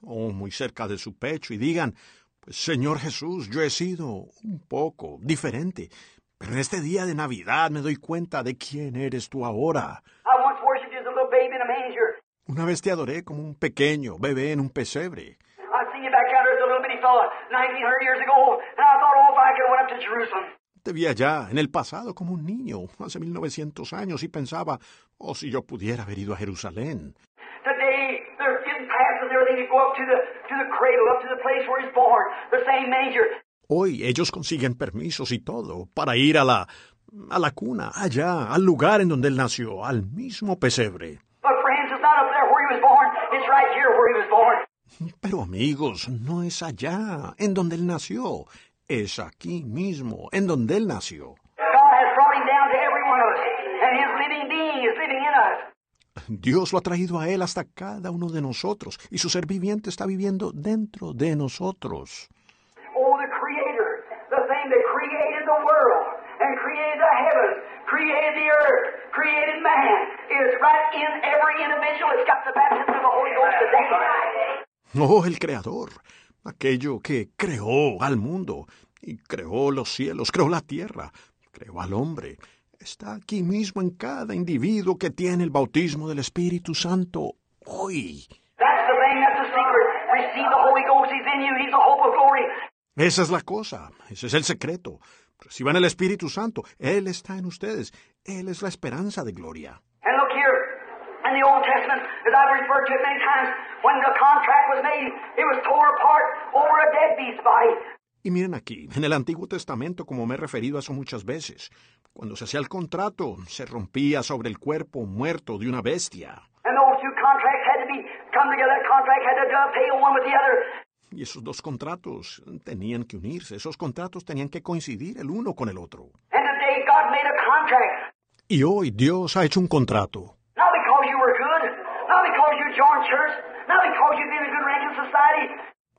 oh, muy cerca de su pecho, y digan, pues, Señor Jesús, yo he sido un poco diferente, pero en este día de Navidad me doy cuenta de quién eres tú ahora.
I once worshipped you as a little baby in a manger.
Una vez te adoré como un pequeño bebé en un pesebre.
I seen you back out there as a little bitty fella 1900 years ago, and I thought, oh, if I could have went up to Jerusalem.
Te vi allá en el pasado como un niño, hace 1900 años, y pensaba, oh, si yo pudiera haber ido a Jerusalén.
Today, they're getting past and everything to go up to the to the cradle, up to the place where he's born, the same manger.
Hoy ellos consiguen permisos y todo para ir a la a la cuna, allá, al lugar en donde él nació, al mismo pesebre.
But friends, it's not up there where he was born. It's right here where he was born.
Pero amigos, no es allá, en donde él nació, es aquí mismo, en donde él nació.
God has brought him down to every one of us, and his living being is living in us.
Dios lo ha traído a él hasta cada uno de nosotros, y su ser viviente está viviendo dentro de nosotros.
Oh, the Creator, the thing that created the world and created the heavens, created the earth, created man, is right in every individual that's got the baptism of the Holy Ghost today.
Oh, el Creador, aquello que creó al mundo, y creó los cielos, creó la tierra, creó al hombre, está aquí mismo en cada individuo que tiene el bautismo del Espíritu Santo hoy.
That's the thing, that's the secret. Receive the Holy Ghost, He's in you, He's the hope of glory.
Esa es la cosa, ese es el secreto. Reciban el Espíritu Santo, Él está en ustedes, Él es la esperanza de gloria.
And look here, in the Old Testament, as I've referred to it many times, when the contract was made, it was tore apart over a dead beast's body.
Y miren aquí, en el Antiguo Testamento, como me he referido a eso muchas veces, cuando se hacía el contrato, se rompía sobre el cuerpo muerto de una bestia.
And those two contracts had to be come together. That contract had to dovetail one with the other.
Y esos dos contratos tenían que unirse, esos contratos tenían que coincidir el uno con el otro. Y hoy Dios ha hecho un contrato.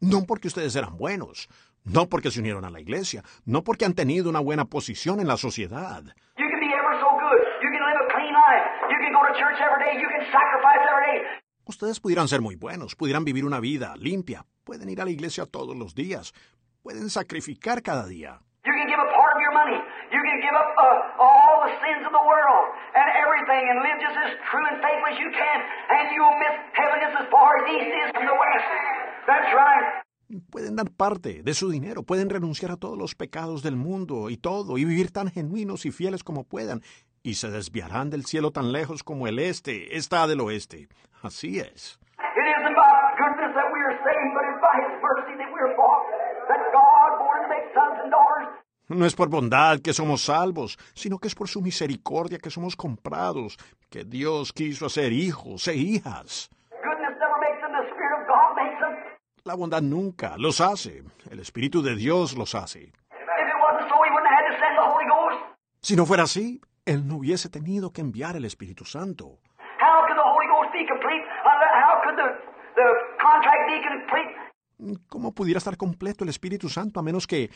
No porque ustedes eran buenos, no porque se unieron a la iglesia, no porque han tenido una buena posición en la sociedad. Ustedes pudieran ser muy buenos, pudieran vivir una vida limpia, pueden ir a la iglesia todos los días, pueden sacrificar cada día. Pueden dar parte de su dinero, pueden renunciar a todos los pecados del mundo y todo, y vivir tan genuinos y fieles como puedan, y se desviarán del cielo tan lejos como el este está del oeste. Así es. No es por bondad que somos salvos, sino que es por su misericordia que somos comprados, que Dios quiso hacer hijos e hijas. La bondad nunca los hace, el Espíritu de Dios los hace. Si no fuera así, Él no hubiese tenido que enviar el Espíritu Santo.
How could the Holy Ghost be complete? How could the, the contract be complete?
¿Cómo pudiera estar completo el Espíritu Santo a menos que...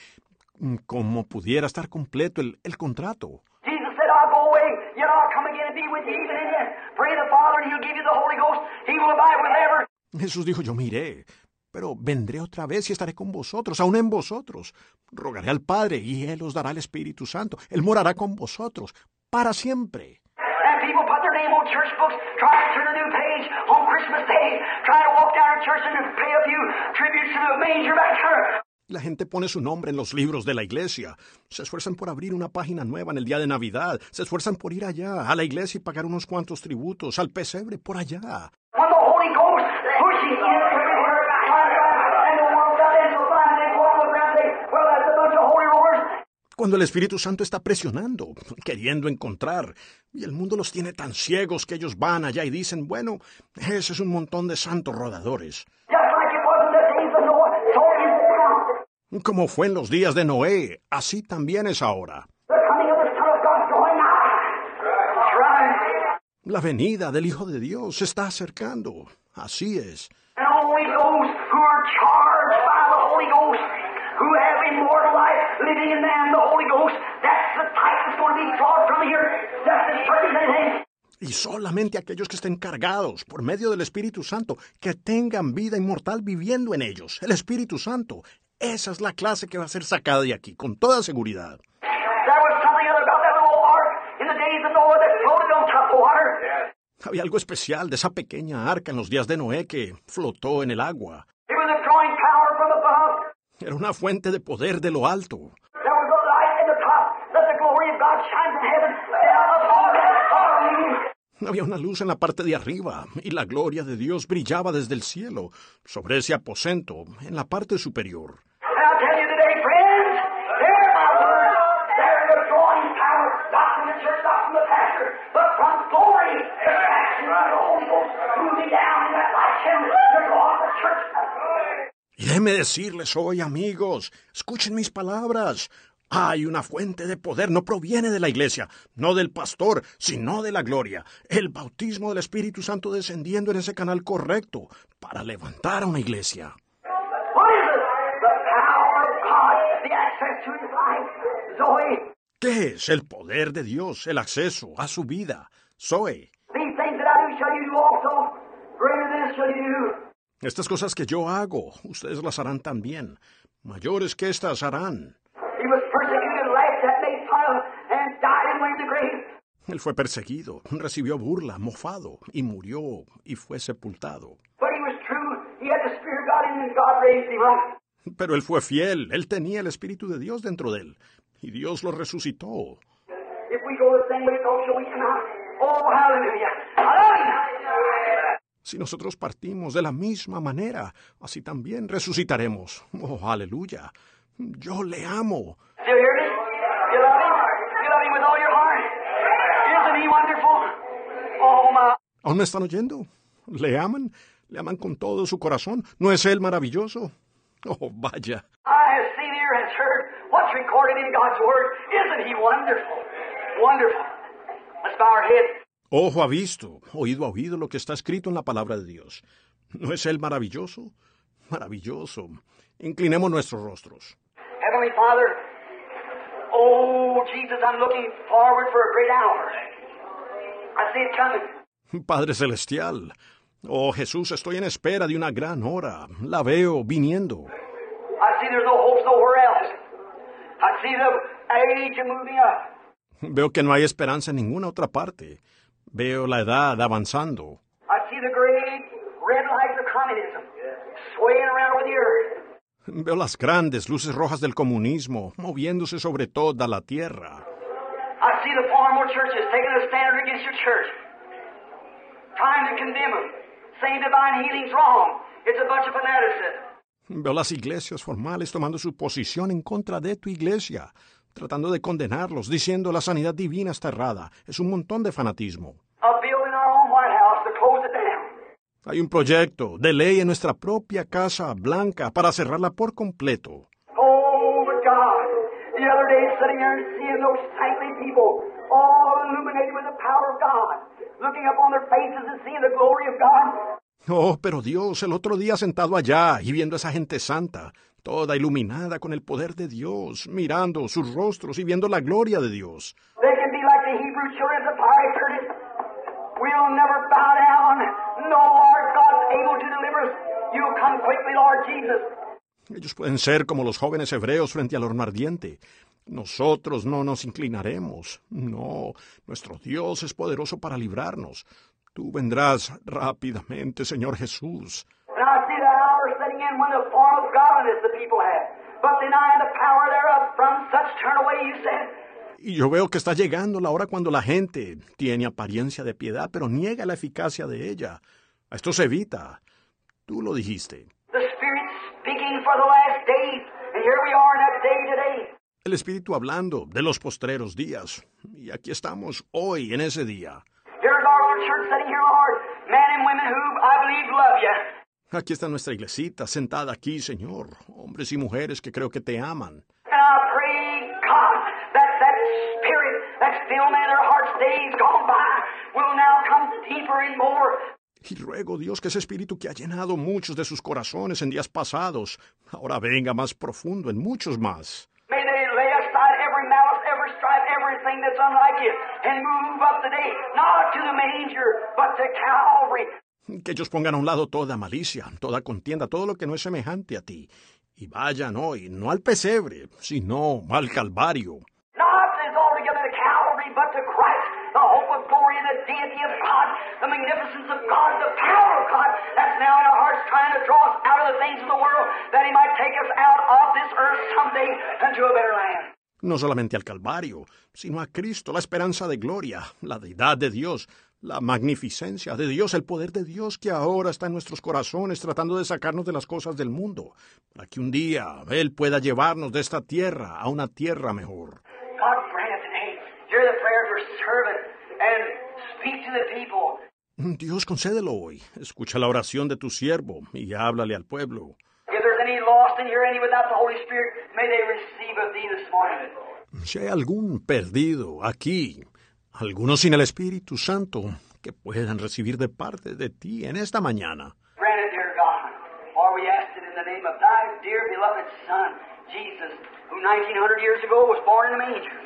¿Cómo pudiera estar completo el, el contrato?
Jesus said, I'll go away, yet I'll come again and be with you even in you. Pray the Father, and He'll give you the Holy Ghost. He will abide with ever.
Jesús dijo, yo miré, pero vendré otra vez y estaré con vosotros, aún en vosotros. Rogaré al Padre y Él os dará el Espíritu Santo. Él morará con vosotros para siempre.
And people put their name on church books, try to turn a new page on Christmas Day, try to walk down to church and pay a few tributes to the manger back there.
La gente pone su nombre en los libros de la iglesia. Se esfuerzan por abrir una página nueva en el día de Navidad. Se esfuerzan por ir allá, a la iglesia y pagar unos cuantos tributos, al pesebre, por allá.
When the Holy Ghost pushes in everywhere, and the world got in so fine, they go all around and say, well, that's a bunch of holy rollers.
Cuando el Espíritu Santo está presionando, queriendo encontrar, y el mundo los tiene tan ciegos que ellos van allá y dicen, bueno, ese es un montón de santos rodadores. Como fue en los días de Noé, así también es ahora. La venida del Hijo de Dios se está acercando. Así es.
And only those who have immortal life living in them, the Holy Ghost, that's the type that's going to be drawn from here. That's anything.
Y solamente aquellos que estén cargados por medio del Espíritu Santo, que tengan vida inmortal viviendo en ellos, el Espíritu Santo. Esa es la clase que va a ser sacada de aquí, con toda seguridad. Había algo especial de esa pequeña arca en los días de Noé que flotó en el agua.
It was a drawing power from above.
Era una fuente de poder de lo alto. Había una luz en la parte de arriba y la gloria de Dios brillaba desde el cielo sobre ese aposento en la parte superior.
And I tell you today, friends, there, my word, there's a drawing power from glory to action of the Holy Ghost moving down in that light channel to go off the church.
Y déjenme decirles hoy, amigos, escuchen mis palabras. Hay una fuente de poder, no proviene de la iglesia, no del pastor, sino de la gloria. El bautismo del Espíritu Santo descendiendo en ese canal correcto para levantar a una iglesia. ¿Qué es el poder de Dios, el acceso a su vida? Zoe, estas cosas que yo hago, ustedes las harán también. Mayores que estas harán.
Grave.
Él fue perseguido, recibió burla, mofado, y murió, y fue sepultado. Pero él fue fiel, él tenía el Espíritu de Dios dentro de él, y Dios lo resucitó.
If we go the same way, so shall we come out. Oh, hallelujah. Hallelujah.
Si nosotros partimos de la misma manera, así también resucitaremos. Oh, aleluya. Yo le amo.
Oh.
¿Aún me están oyendo? ¿Le aman? ¿Le aman con todo su corazón? ¿No es él maravilloso? Oh, vaya.
I have seen, ear has heard what's recorded in God's Word. Isn't he wonderful? Wonderful. Let's bow our heads.
Ojo ha visto, oído ha oído lo que está escrito en la palabra de Dios. ¿No es él maravilloso? Maravilloso. Inclinemos nuestros rostros.
Heavenly Father, oh, Jesus, I'm looking forward for a great hour. I see it coming.
Padre Celestial, oh Jesús, estoy en espera de una gran hora. La veo viniendo.
I see there's no hope nowhere else. I see the age moving up.
Veo que no hay esperanza en ninguna otra parte. Veo la edad avanzando.
I see the great red lights of communism swaying around over the earth.
Veo las grandes luces rojas del comunismo moviéndose sobre toda la tierra.
Fanaticism.
Veo las iglesias formales tomando su posición en contra de tu iglesia, tratando de condenarlos, diciendo la sanidad divina está errada. Es un montón de fanatismo. Hay un proyecto de ley en nuestra propia Casa Blanca para cerrarla por completo.
Oh.
Oh, pero Dios, el otro día sentado allá y viendo a esa gente santa, toda iluminada con el poder de Dios, mirando sus rostros y viendo la gloria de Dios.
They can be like the Hebrew children of the fiery furnace. We'll never bow down. No, our God's able to deliver us. You'll come quickly, Lord Jesus.
Ellos pueden ser como los jóvenes hebreos frente al horno ardiente. Nosotros no nos inclinaremos. No, nuestro Dios es poderoso para librarnos. Tú vendrás rápidamente, Señor Jesús.
And I see the in when the form of godliness the people have, but denying the power thereof from such turn away, you said.
Y yo veo que está llegando la hora cuando la gente tiene apariencia de piedad, pero niega la eficacia de ella. Esto se evita. Tú lo dijiste.
And.
El Espíritu hablando de los postreros días. Y aquí estamos hoy en ese día. Aquí está nuestra iglesita sentada aquí, Señor. Hombres y mujeres que creo que te aman. Y ruego, Dios, que ese espíritu que ha llenado muchos de sus corazones en días pasados, ahora venga más profundo en muchos más. Que ellos pongan a un lado toda malicia, toda contienda, todo lo que no es semejante a ti. Y vayan hoy, no al pesebre, sino al Calvario. No solamente al Calvario, sino a Cristo, la esperanza de gloria, la deidad de Dios, la magnificencia de Dios, el poder de Dios que ahora está en nuestros corazones tratando de sacarnos de las cosas del mundo, para que un día Él pueda llevarnos de esta tierra a una tierra mejor.
God grant today, hear the prayer of your servant, and Speak to the people.
Dios, concédelo hoy. Escucha la oración de tu siervo y háblale al pueblo.
If there's any lost in here, any without the Holy Spirit, may they receive of thee this morning.
Si hay algún perdido aquí, algunos sin el Espíritu Santo, que puedan recibir de parte de ti en esta mañana.
Grant it, dear God. For we ask it in the name of thy dear beloved Son, Jesus, who 1900 years ago was born in a manger,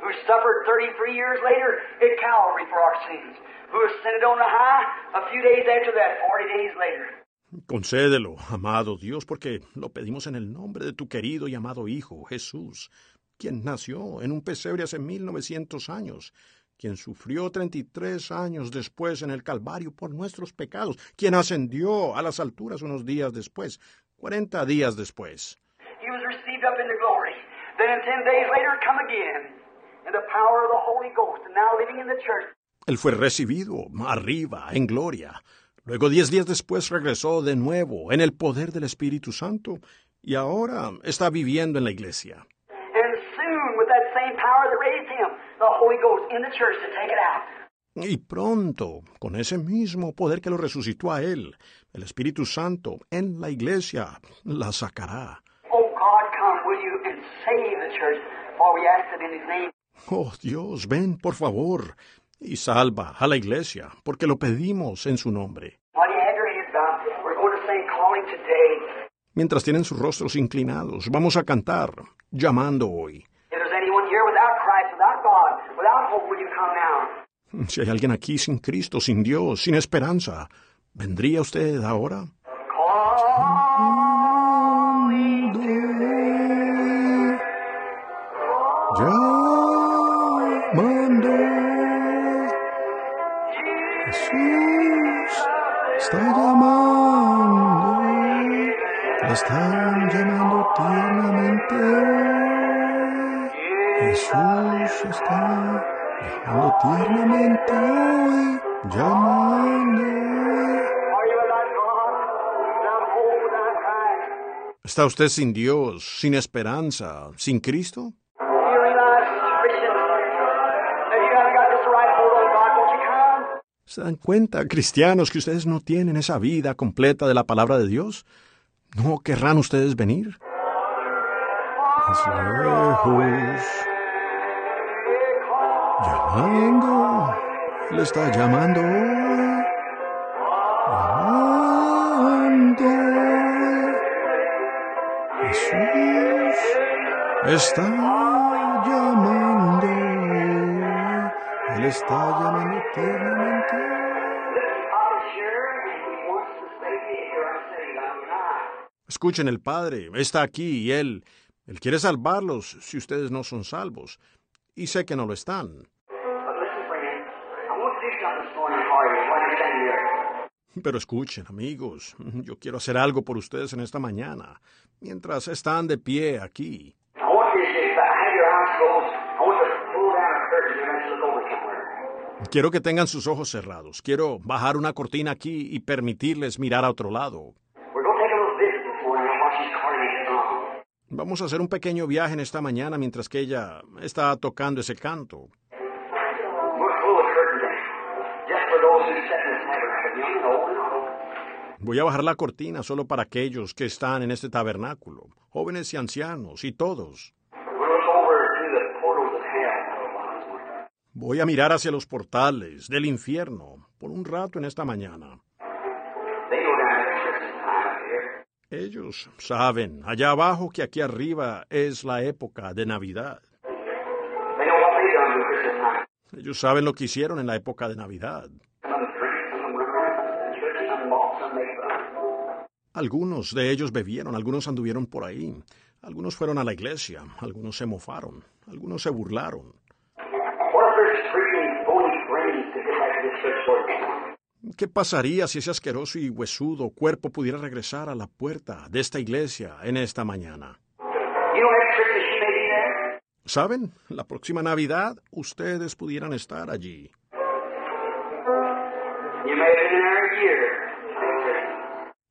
who suffered 33 years later at Calvary for our sins, who ascended on the high a few days after that, 40 days later.
Concédelo, amado Dios, porque lo pedimos en el nombre de tu querido y amado Hijo, Jesús, quien nació en un pesebre hace 1900 años, quien sufrió 33 años después en el Calvario por nuestros pecados, quien ascendió a las alturas unos días después, 40 días después.
He was received up into glory. Then 10 days later, come again in the power of the Holy Ghost, and now living in the church.
Él fue recibido arriba, en gloria. Luego, diez días después, regresó de nuevo en el poder del Espíritu Santo y ahora está viviendo en la iglesia.
And soon, with that same power that raised him, the Holy Ghost in the church to take it out.
Y pronto, con ese mismo poder que lo resucitó a él, el Espíritu Santo en la iglesia la sacará.
Oh God, come, will you, and save the church, for we ask it in his name.
Oh Dios, ven, por favor, y salva a la iglesia, porque lo pedimos en su nombre. Mientras tienen sus rostros inclinados, vamos a cantar, llamando hoy.
If there's anyone here without Christ, without God,
Si hay alguien aquí sin Cristo, sin Dios, sin esperanza, ¿vendría usted ahora? Llamando. Jesús está llamando. La están llamando tiernamente. Jesús está llamando tiernamente hoy. Llamando. ¿Está usted sin Dios, sin esperanza, sin Cristo? ¿Se dan cuenta, cristianos, que ustedes no tienen esa vida completa de la palabra de Dios? ¿No querrán ustedes venir? Es lejos. Llamando. Él está llamando. Llamando. Jesús está llamando. Él está llamando
now.
Escuchen, el Padre está aquí y Él, Él quiere salvarlos si ustedes no son salvos. Y sé que no lo están. Pero escuchen, amigos, yo quiero hacer algo por ustedes en esta mañana, mientras están de pie aquí. Quiero que tengan sus ojos cerrados. Quiero bajar una cortina aquí y permitirles mirar a otro lado. Vamos a hacer un pequeño viaje en esta mañana mientras que ella está tocando ese canto. Voy a bajar la cortina solo para aquellos que están en este tabernáculo, jóvenes y ancianos y todos. Voy a mirar hacia los portales del infierno por un rato en esta mañana. Ellos saben allá abajo que aquí arriba es la época de Navidad. Ellos saben lo que hicieron en la época de Navidad. Algunos de ellos bebieron, algunos anduvieron por ahí, algunos fueron a la iglesia, algunos se mofaron, algunos se burlaron. ¿Qué pasaría si ese asqueroso y huesudo cuerpo pudiera regresar a la puerta de esta iglesia en esta mañana? ¿Saben? La próxima Navidad ustedes pudieran estar allí.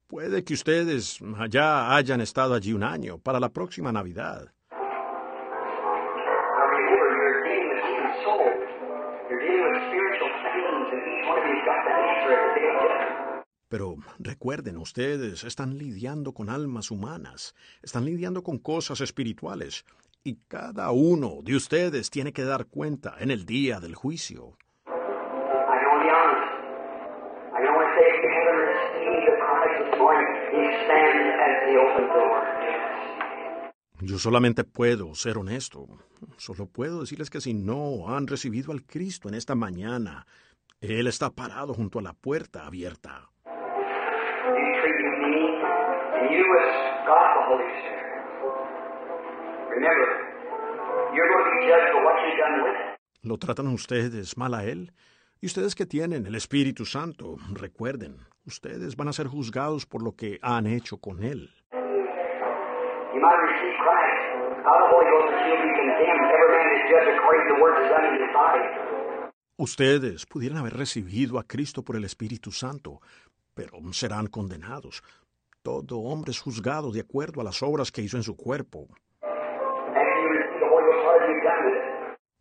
Puede que ustedes allá hayan estado allí un año para la próxima Navidad. Pero recuerden, ustedes están lidiando con almas humanas, están lidiando con cosas espirituales, y cada uno de ustedes tiene que dar cuenta en el día del juicio. Yo solamente puedo ser honesto. Solo puedo decirles que si no han recibido al Cristo en esta mañana, Él está parado junto a la puerta abierta. ¿Lo tratan ustedes mal a Él? Y ustedes que tienen el Espíritu Santo, recuerden, ustedes van a ser juzgados por lo que han hecho con Él. Ustedes pudieran haber recibido a Cristo por el Espíritu Santo, pero serán condenados. Todo hombre es juzgado de acuerdo a las obras que hizo en su cuerpo.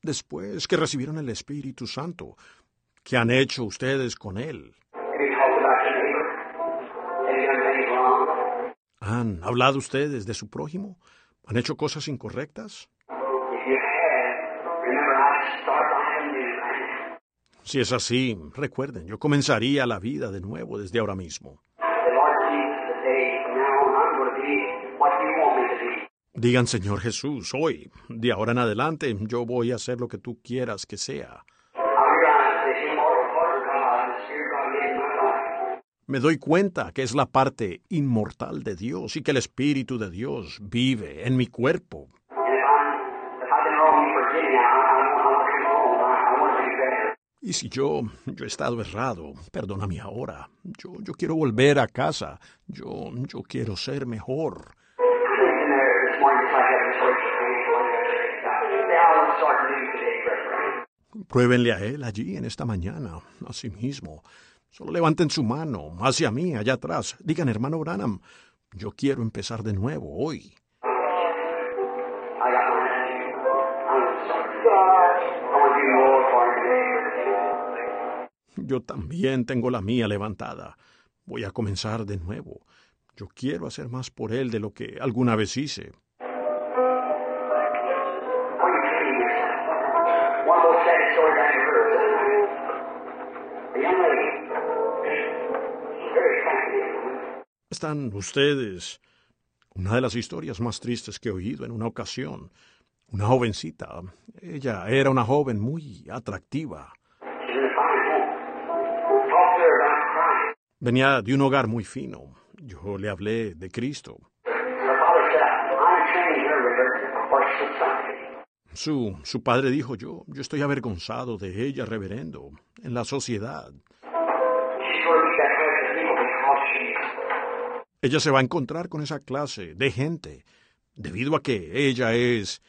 Después que recibieron el Espíritu Santo, ¿qué han hecho ustedes con Él? ¿Han hablado ustedes de su prójimo? ¿Han hecho cosas incorrectas? Si es así, recuerden, yo comenzaría la vida de nuevo desde ahora mismo. Digan, Señor Jesús, hoy, de ahora en adelante, yo voy a hacer lo que tú quieras que sea. Me doy cuenta que es la parte inmortal de Dios y que el Espíritu de Dios vive en mi cuerpo. Y si yo, yo he estado errado, perdóname ahora. Yo, yo quiero volver a casa. Yo, yo quiero ser mejor. Pruébenle a Él allí en esta mañana, a sí mismo. Solo levanten su mano hacia mí, allá atrás. Digan, hermano Branham, yo quiero empezar de nuevo hoy. Yo también tengo la mía levantada. Voy a comenzar de nuevo. Yo quiero hacer más por Él de lo que alguna vez hice. Están ustedes. Una de las historias más tristes que he oído en una ocasión. Una jovencita. Ella era una joven muy atractiva. Venía de un hogar muy fino. Yo le hablé de Cristo. Su, su padre dijo yo, yo estoy avergonzado de ella, reverendo, en la sociedad. Ella se va a encontrar con esa clase de gente, debido a que ella es...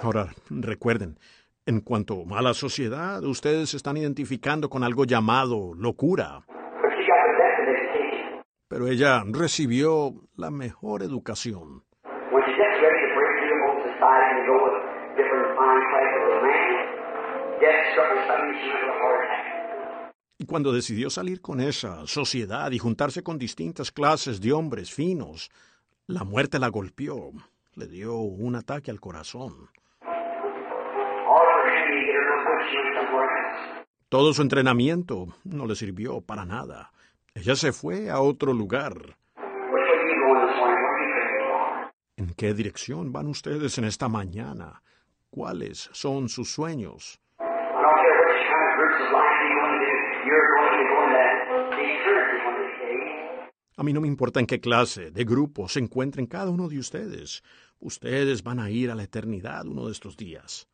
Ahora, recuerden, en cuanto a la sociedad, ustedes se están identificando con algo llamado locura, pero ella recibió la mejor educación. Y cuando decidió salir con esa sociedad y juntarse con distintas clases de hombres finos, la muerte la golpeó, le dio un ataque al corazón. Todo su entrenamiento no le sirvió para nada. Ella se fue a otro lugar. ¿En qué dirección van ustedes en esta mañana? ¿Cuáles son sus sueños? A mí no me importa en qué clase de grupo se encuentren cada uno de ustedes. Ustedes van a ir a la eternidad uno de estos días.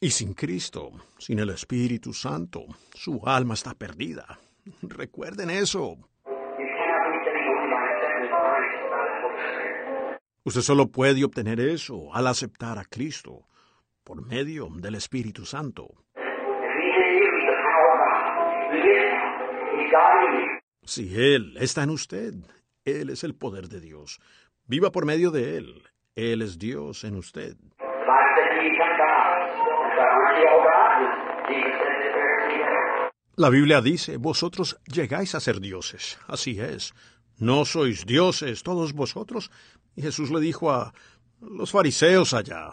Y sin Cristo, sin el Espíritu Santo, su alma está perdida. Recuerden eso. Usted solo puede obtener eso al aceptar a Cristo por medio del Espíritu Santo. Si Él está en usted, Él es el poder de Dios. Viva por medio de Él. Él es Dios en usted. La Biblia dice, vosotros llegáis a ser dioses. Así es. No sois dioses todos vosotros. Y Jesús le dijo a los fariseos allá.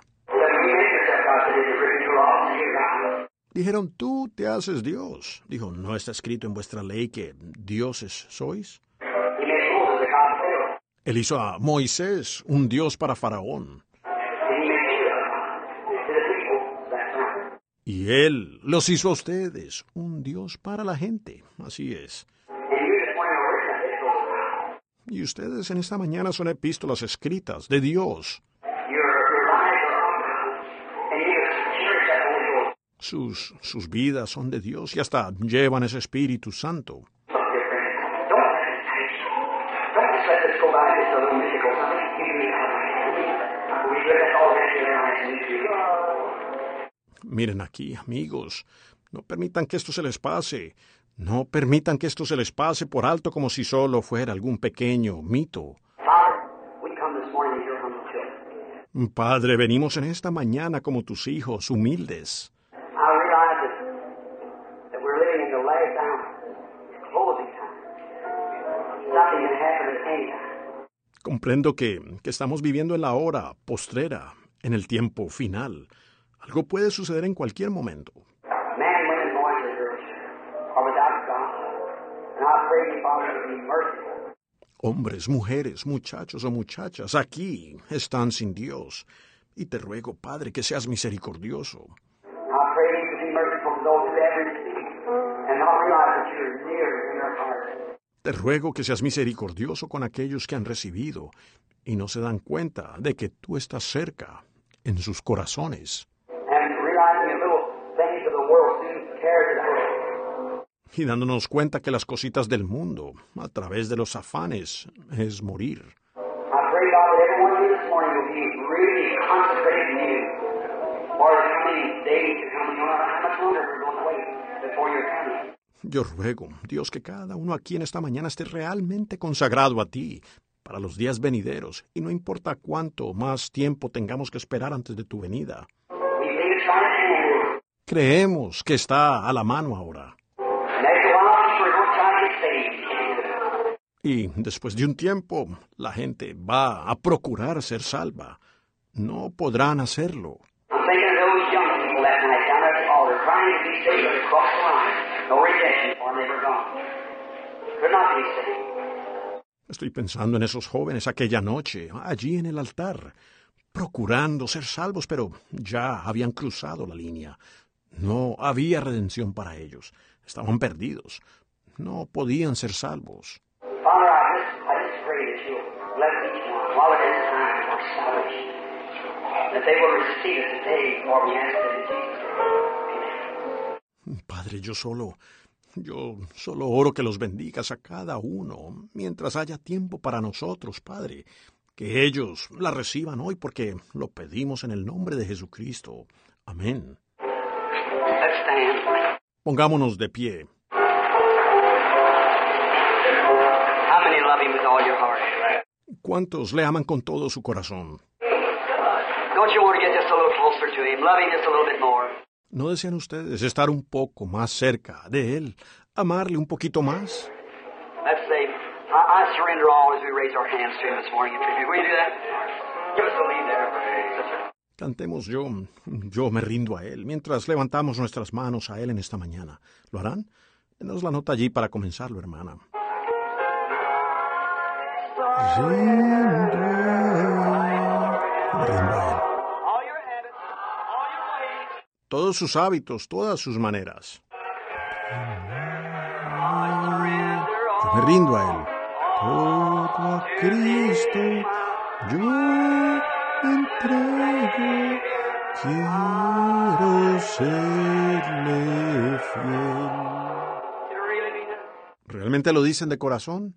Dijeron, tú te haces Dios. Dijo, ¿no está escrito en vuestra ley que dioses sois? Él hizo a Moisés un Dios para Faraón.
And he made you a God to the people. That's right.
Y Él los hizo a ustedes un Dios para la gente. Así es. Y ustedes en esta mañana son epístolas escritas de Dios. Sus, sus vidas son de Dios y hasta llevan ese Espíritu Santo. Miren aquí, amigos, no permitan que esto se les pase. No permitan que esto se les pase por alto como si solo fuera algún pequeño mito. Padre, venimos en esta mañana como tus hijos, humildes. Comprendo que, que estamos viviendo en la hora postrera, en el tiempo final. Algo puede suceder en cualquier momento. Hombres, mujeres, muchachos o muchachas, aquí están sin Dios. Y te ruego, Padre, que seas misericordioso. Te ruego que seas misericordioso con aquellos que han recibido y no se dan cuenta de que tú estás cerca, en sus corazones.
And realizing the little things of the world soon cares of the world.
Y dándonos cuenta que las cositas del mundo, a través de los afanes, es morir. Yo ruego, Dios, que cada uno aquí en esta mañana esté realmente consagrado a ti para los días venideros, y no importa cuánto más tiempo tengamos que esperar antes de tu venida. Creemos que está a la mano ahora. Y después de un tiempo, la gente va a procurar ser salva. No podrán hacerlo. Estoy pensando en esos jóvenes aquella noche, allí en el altar, procurando ser salvos, pero ya habían cruzado la línea. No había redención para ellos. Estaban perdidos. No podían ser salvos.
Father, I just, I just pray that you'll bless each one while it is time for salvation. That they will receive it today, for we ask it in Jesus' name.
Padre, yo solo, yo solo oro que los bendigas a cada uno mientras haya tiempo para nosotros, Padre. Que ellos la reciban hoy porque lo pedimos en el nombre de Jesucristo. Amén. Pongámonos de pie. ¿Cuántos le aman con todo su corazón? ¿No desean ustedes estar un poco más cerca de Él? ¿Amarle un poquito más? Cantemos yo, yo me rindo a Él, mientras levantamos nuestras manos a Él en esta mañana. ¿Lo harán? Denos la nota allí para comenzarlo, hermana. Todos sus hábitos, todas sus maneras. Me rindo a Él. Todo a Cristo yo entrego. Quiero serle fiel. ¿Realmente lo dicen de corazón?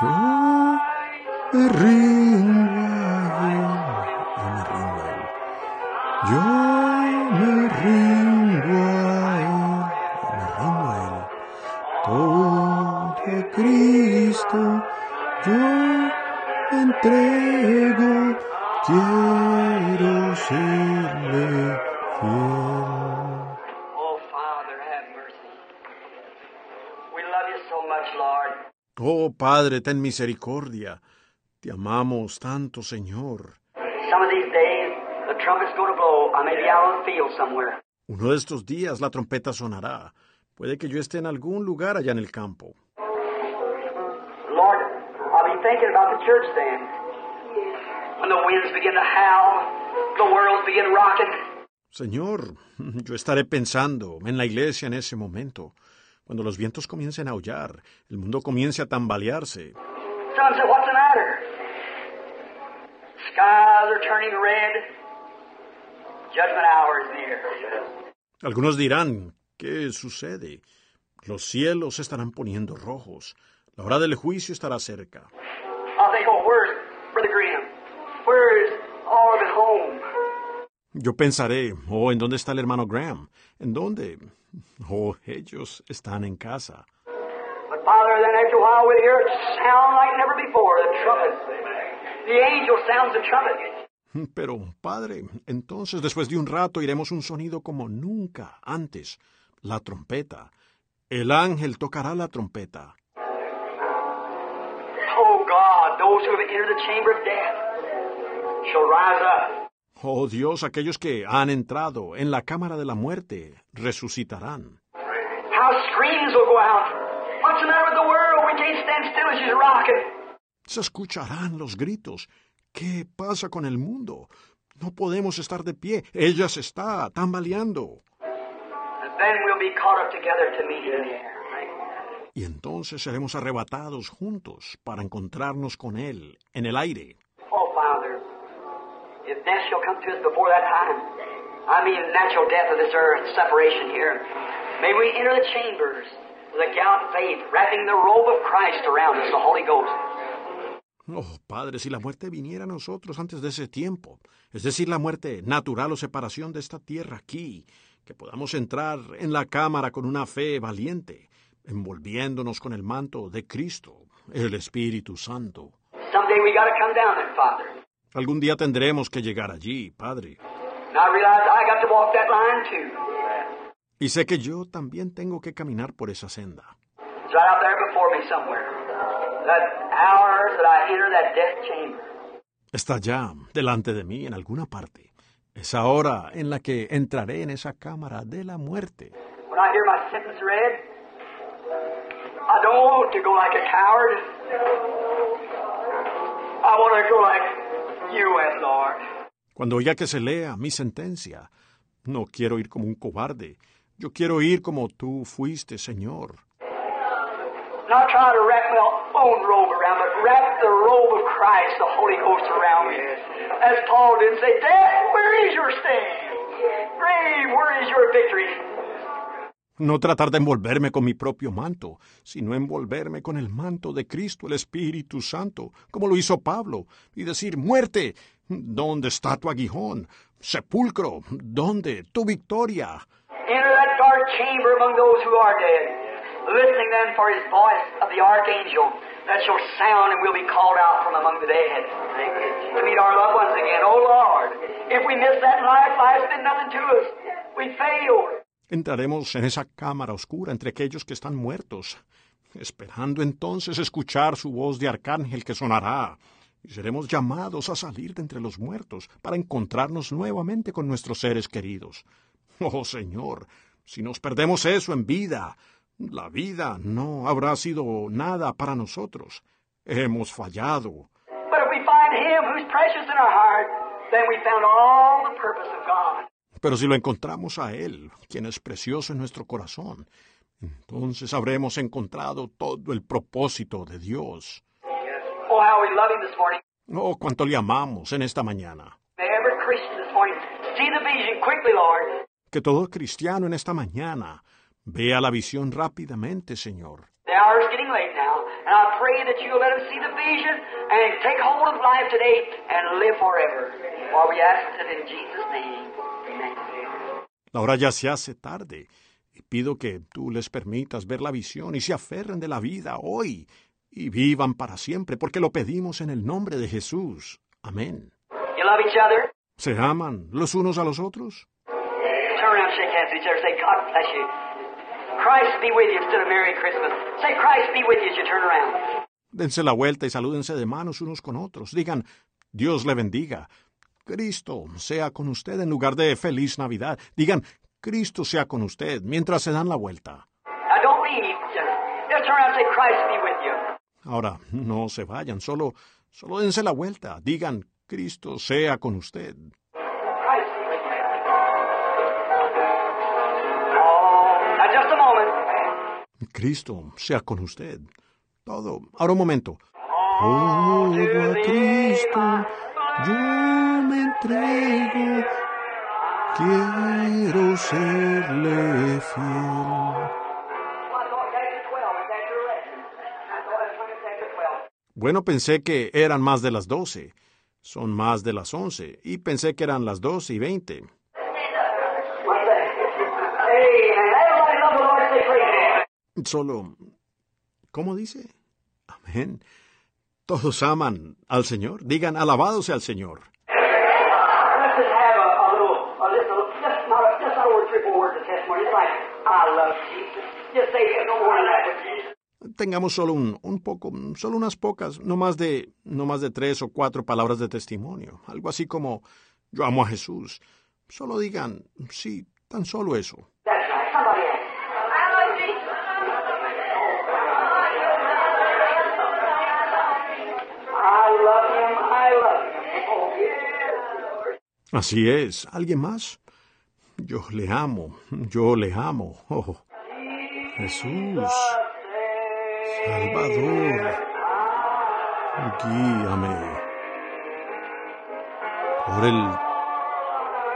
Yo me rindo a él. Yo me rindo a él. Yo me rindo a él. Todo a Cristo yo entrego.
Quiero serle fiel. Oh,
oh Padre, ten misericordia. Te amamos tanto, Señor. Uno de estos días la trompeta sonará. Puede que yo esté en algún lugar allá en el campo. Señor, yo estaré pensando en la iglesia en ese momento. Cuando los vientos comiencen a aullar, el mundo comience a tambalearse.
Someone said, What's the matter? Skies are turning red. Judgment hour is near.
Algunos dirán, ¿qué sucede? Los cielos se estarán poniendo rojos. La hora del juicio estará cerca. Yo pensaré, oh, ¿en dónde está el hermano Graham? ¿En dónde? Oh, ellos están en casa.
Father, then after a while we'll hear it sound like never before, the trumpet. The angel sounds the trumpet.
Pero, Padre, entonces después de un rato iremos un sonido como nunca antes, la trompeta. El ángel tocará la trompeta.
Oh God, those who have entered the chamber of death shall rise up.
Oh Dios, aquellos que han entrado en la cámara de la muerte resucitarán.
How screams will go out.
Se escucharán los gritos. ¿Qué pasa con el mundo? No podemos estar de pie. Ella se está tambaleando. Y entonces seremos arrebatados juntos para encontrarnos con Él en el aire.
Oh, Father, if death shall come to us before that time, I mean natural death of this earth, separation here, may we enter the chambers
Oh, Padre, si la muerte viniera a nosotros antes de ese tiempo, es decir, la muerte natural o separación de esta tierra aquí, que podamos entrar en la cámara con una fe valiente, envolviéndonos con el manto de Cristo, el Espíritu Santo.
Someday we got to come down there, Father.
Algún día tendremos que llegar allí, Padre. Y sé que yo también tengo que caminar por esa senda. Está ya delante de mí en alguna parte. Esa hora en la que entraré en esa cámara de la muerte. Cuando oiga que se lea mi sentencia, no quiero ir como un cobarde. Yo quiero ir como tú fuiste, Señor. No tratar de envolverme con mi propio manto, sino envolverme con el manto de Cristo, el Espíritu Santo, como lo hizo Pablo, y decir, muerte, ¿dónde está tu aguijón? Sepulcro, ¿dónde tu victoria?
Enter that dark chamber among those who are dead, listening then for his voice of the archangel that shall sound and will be called out from among the dead to meet our loved ones again. Oh Lord, if we miss that life, life's been nothing to us. We failed.
Entraremos en esa cámara oscura entre aquellos que están muertos, esperando entonces escuchar su voz de arcángel que sonará, y seremos llamados a salir de entre los muertos para encontrarnos nuevamente con nuestros seres queridos. Oh Señor, si nos perdemos eso en vida, la vida no habrá sido nada para nosotros. Hemos fallado.
But if we find him who's precious in our heart, then we found all the purpose of God.
Pero si lo encontramos a Él, quien es precioso en nuestro corazón, entonces habremos encontrado todo el propósito de Dios.
Oh, how we love him this morning.
Oh, cuánto le amamos en esta mañana. Que todo cristiano en esta mañana vea la visión rápidamente, Señor.
The hour's getting late now, and I pray that you'll let us see the vision and take hold of life today and live forever. While we ask it in Jesus' name. Amen.
La hora ya se hace tarde y pido que tú les permitas ver la visión y se aferren de la vida hoy y vivan para siempre, porque lo pedimos en el nombre de Jesús. Amén.
You love each other?
¿Se aman los unos a los otros?
Turn around, shake hands with each other, say, God bless you.
Christ be with you instead of Merry Christmas. Say, Christ be with you as you turn around.
Dense la vuelta y salúdense de manos unos con otros. Digan, Dios le bendiga. Cristo sea con usted en lugar de Feliz Navidad. Digan, Cristo sea con usted mientras se dan la vuelta.
Now don't leave. Just, just turn around and say, Christ be with you.
Ahora, no se vayan, solo, solo dense la vuelta. Digan, Cristo sea con usted. Cristo sea con usted. Todo. Ahora un momento. Todo a Cristo yo me entrego. Quiero serle fiel.
I thought chapter 12 is after 11. I thought it was chapter 12.
Bueno, pensé que eran más de las doce. Son más de las once. Y pensé que eran las doce y veinte.
What's that? Amen. Everybody love the Lord. Say praise Him.
Solo, ¿cómo dice? Amén. Todos aman al Señor. Digan, alabado sea el Señor. Tengamos solo un, un poco, solo unas pocas, no más de, no más de tres o cuatro palabras de testimonio. Algo así como, yo amo a Jesús. Solo digan, sí, tan solo eso.
That's right. Somebody else. I love Jesus. I love him. I love him. Oh, yes.
Así es. ¿Alguien más? Yo le amo, yo le amo. Oh, Jesús, Salvador, guíame por el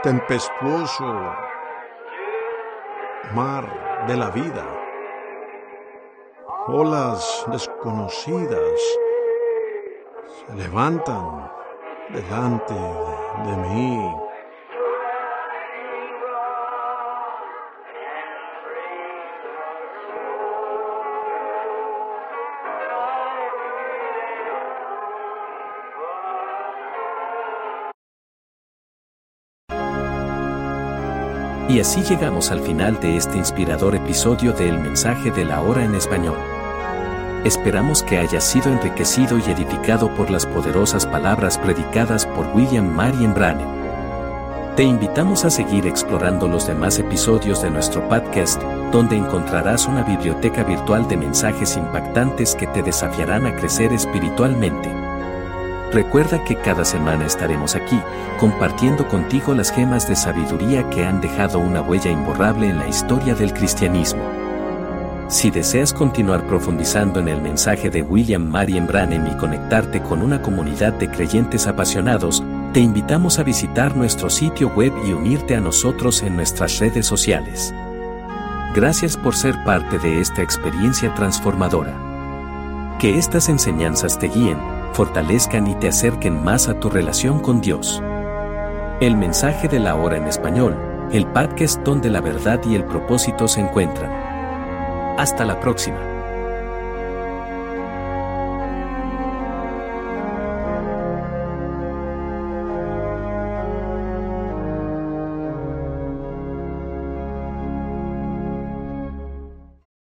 tempestuoso mar de la vida. Olas desconocidas se levantan delante de mí.
Y así llegamos al final de este inspirador episodio de El mensaje de la hora en español. Esperamos que hayas sido enriquecido y edificado por las poderosas palabras predicadas por William Marion Branham. Te invitamos a seguir explorando los demás episodios de nuestro podcast, donde encontrarás una biblioteca virtual de mensajes impactantes que te desafiarán a crecer espiritualmente. Recuerda que cada semana estaremos aquí, compartiendo contigo las gemas de sabiduría que han dejado una huella imborrable en la historia del cristianismo. Si deseas continuar profundizando en el mensaje de William Marion Branham y conectarte con una comunidad de creyentes apasionados, te invitamos a visitar nuestro sitio web y unirte a nosotros en nuestras redes sociales. Gracias por ser parte de esta experiencia transformadora. Que estas enseñanzas te guíen, fortalezcan y te acerquen más a tu relación con Dios. El mensaje de la hora en español, el podcast donde la verdad y el propósito se encuentran. Hasta la próxima.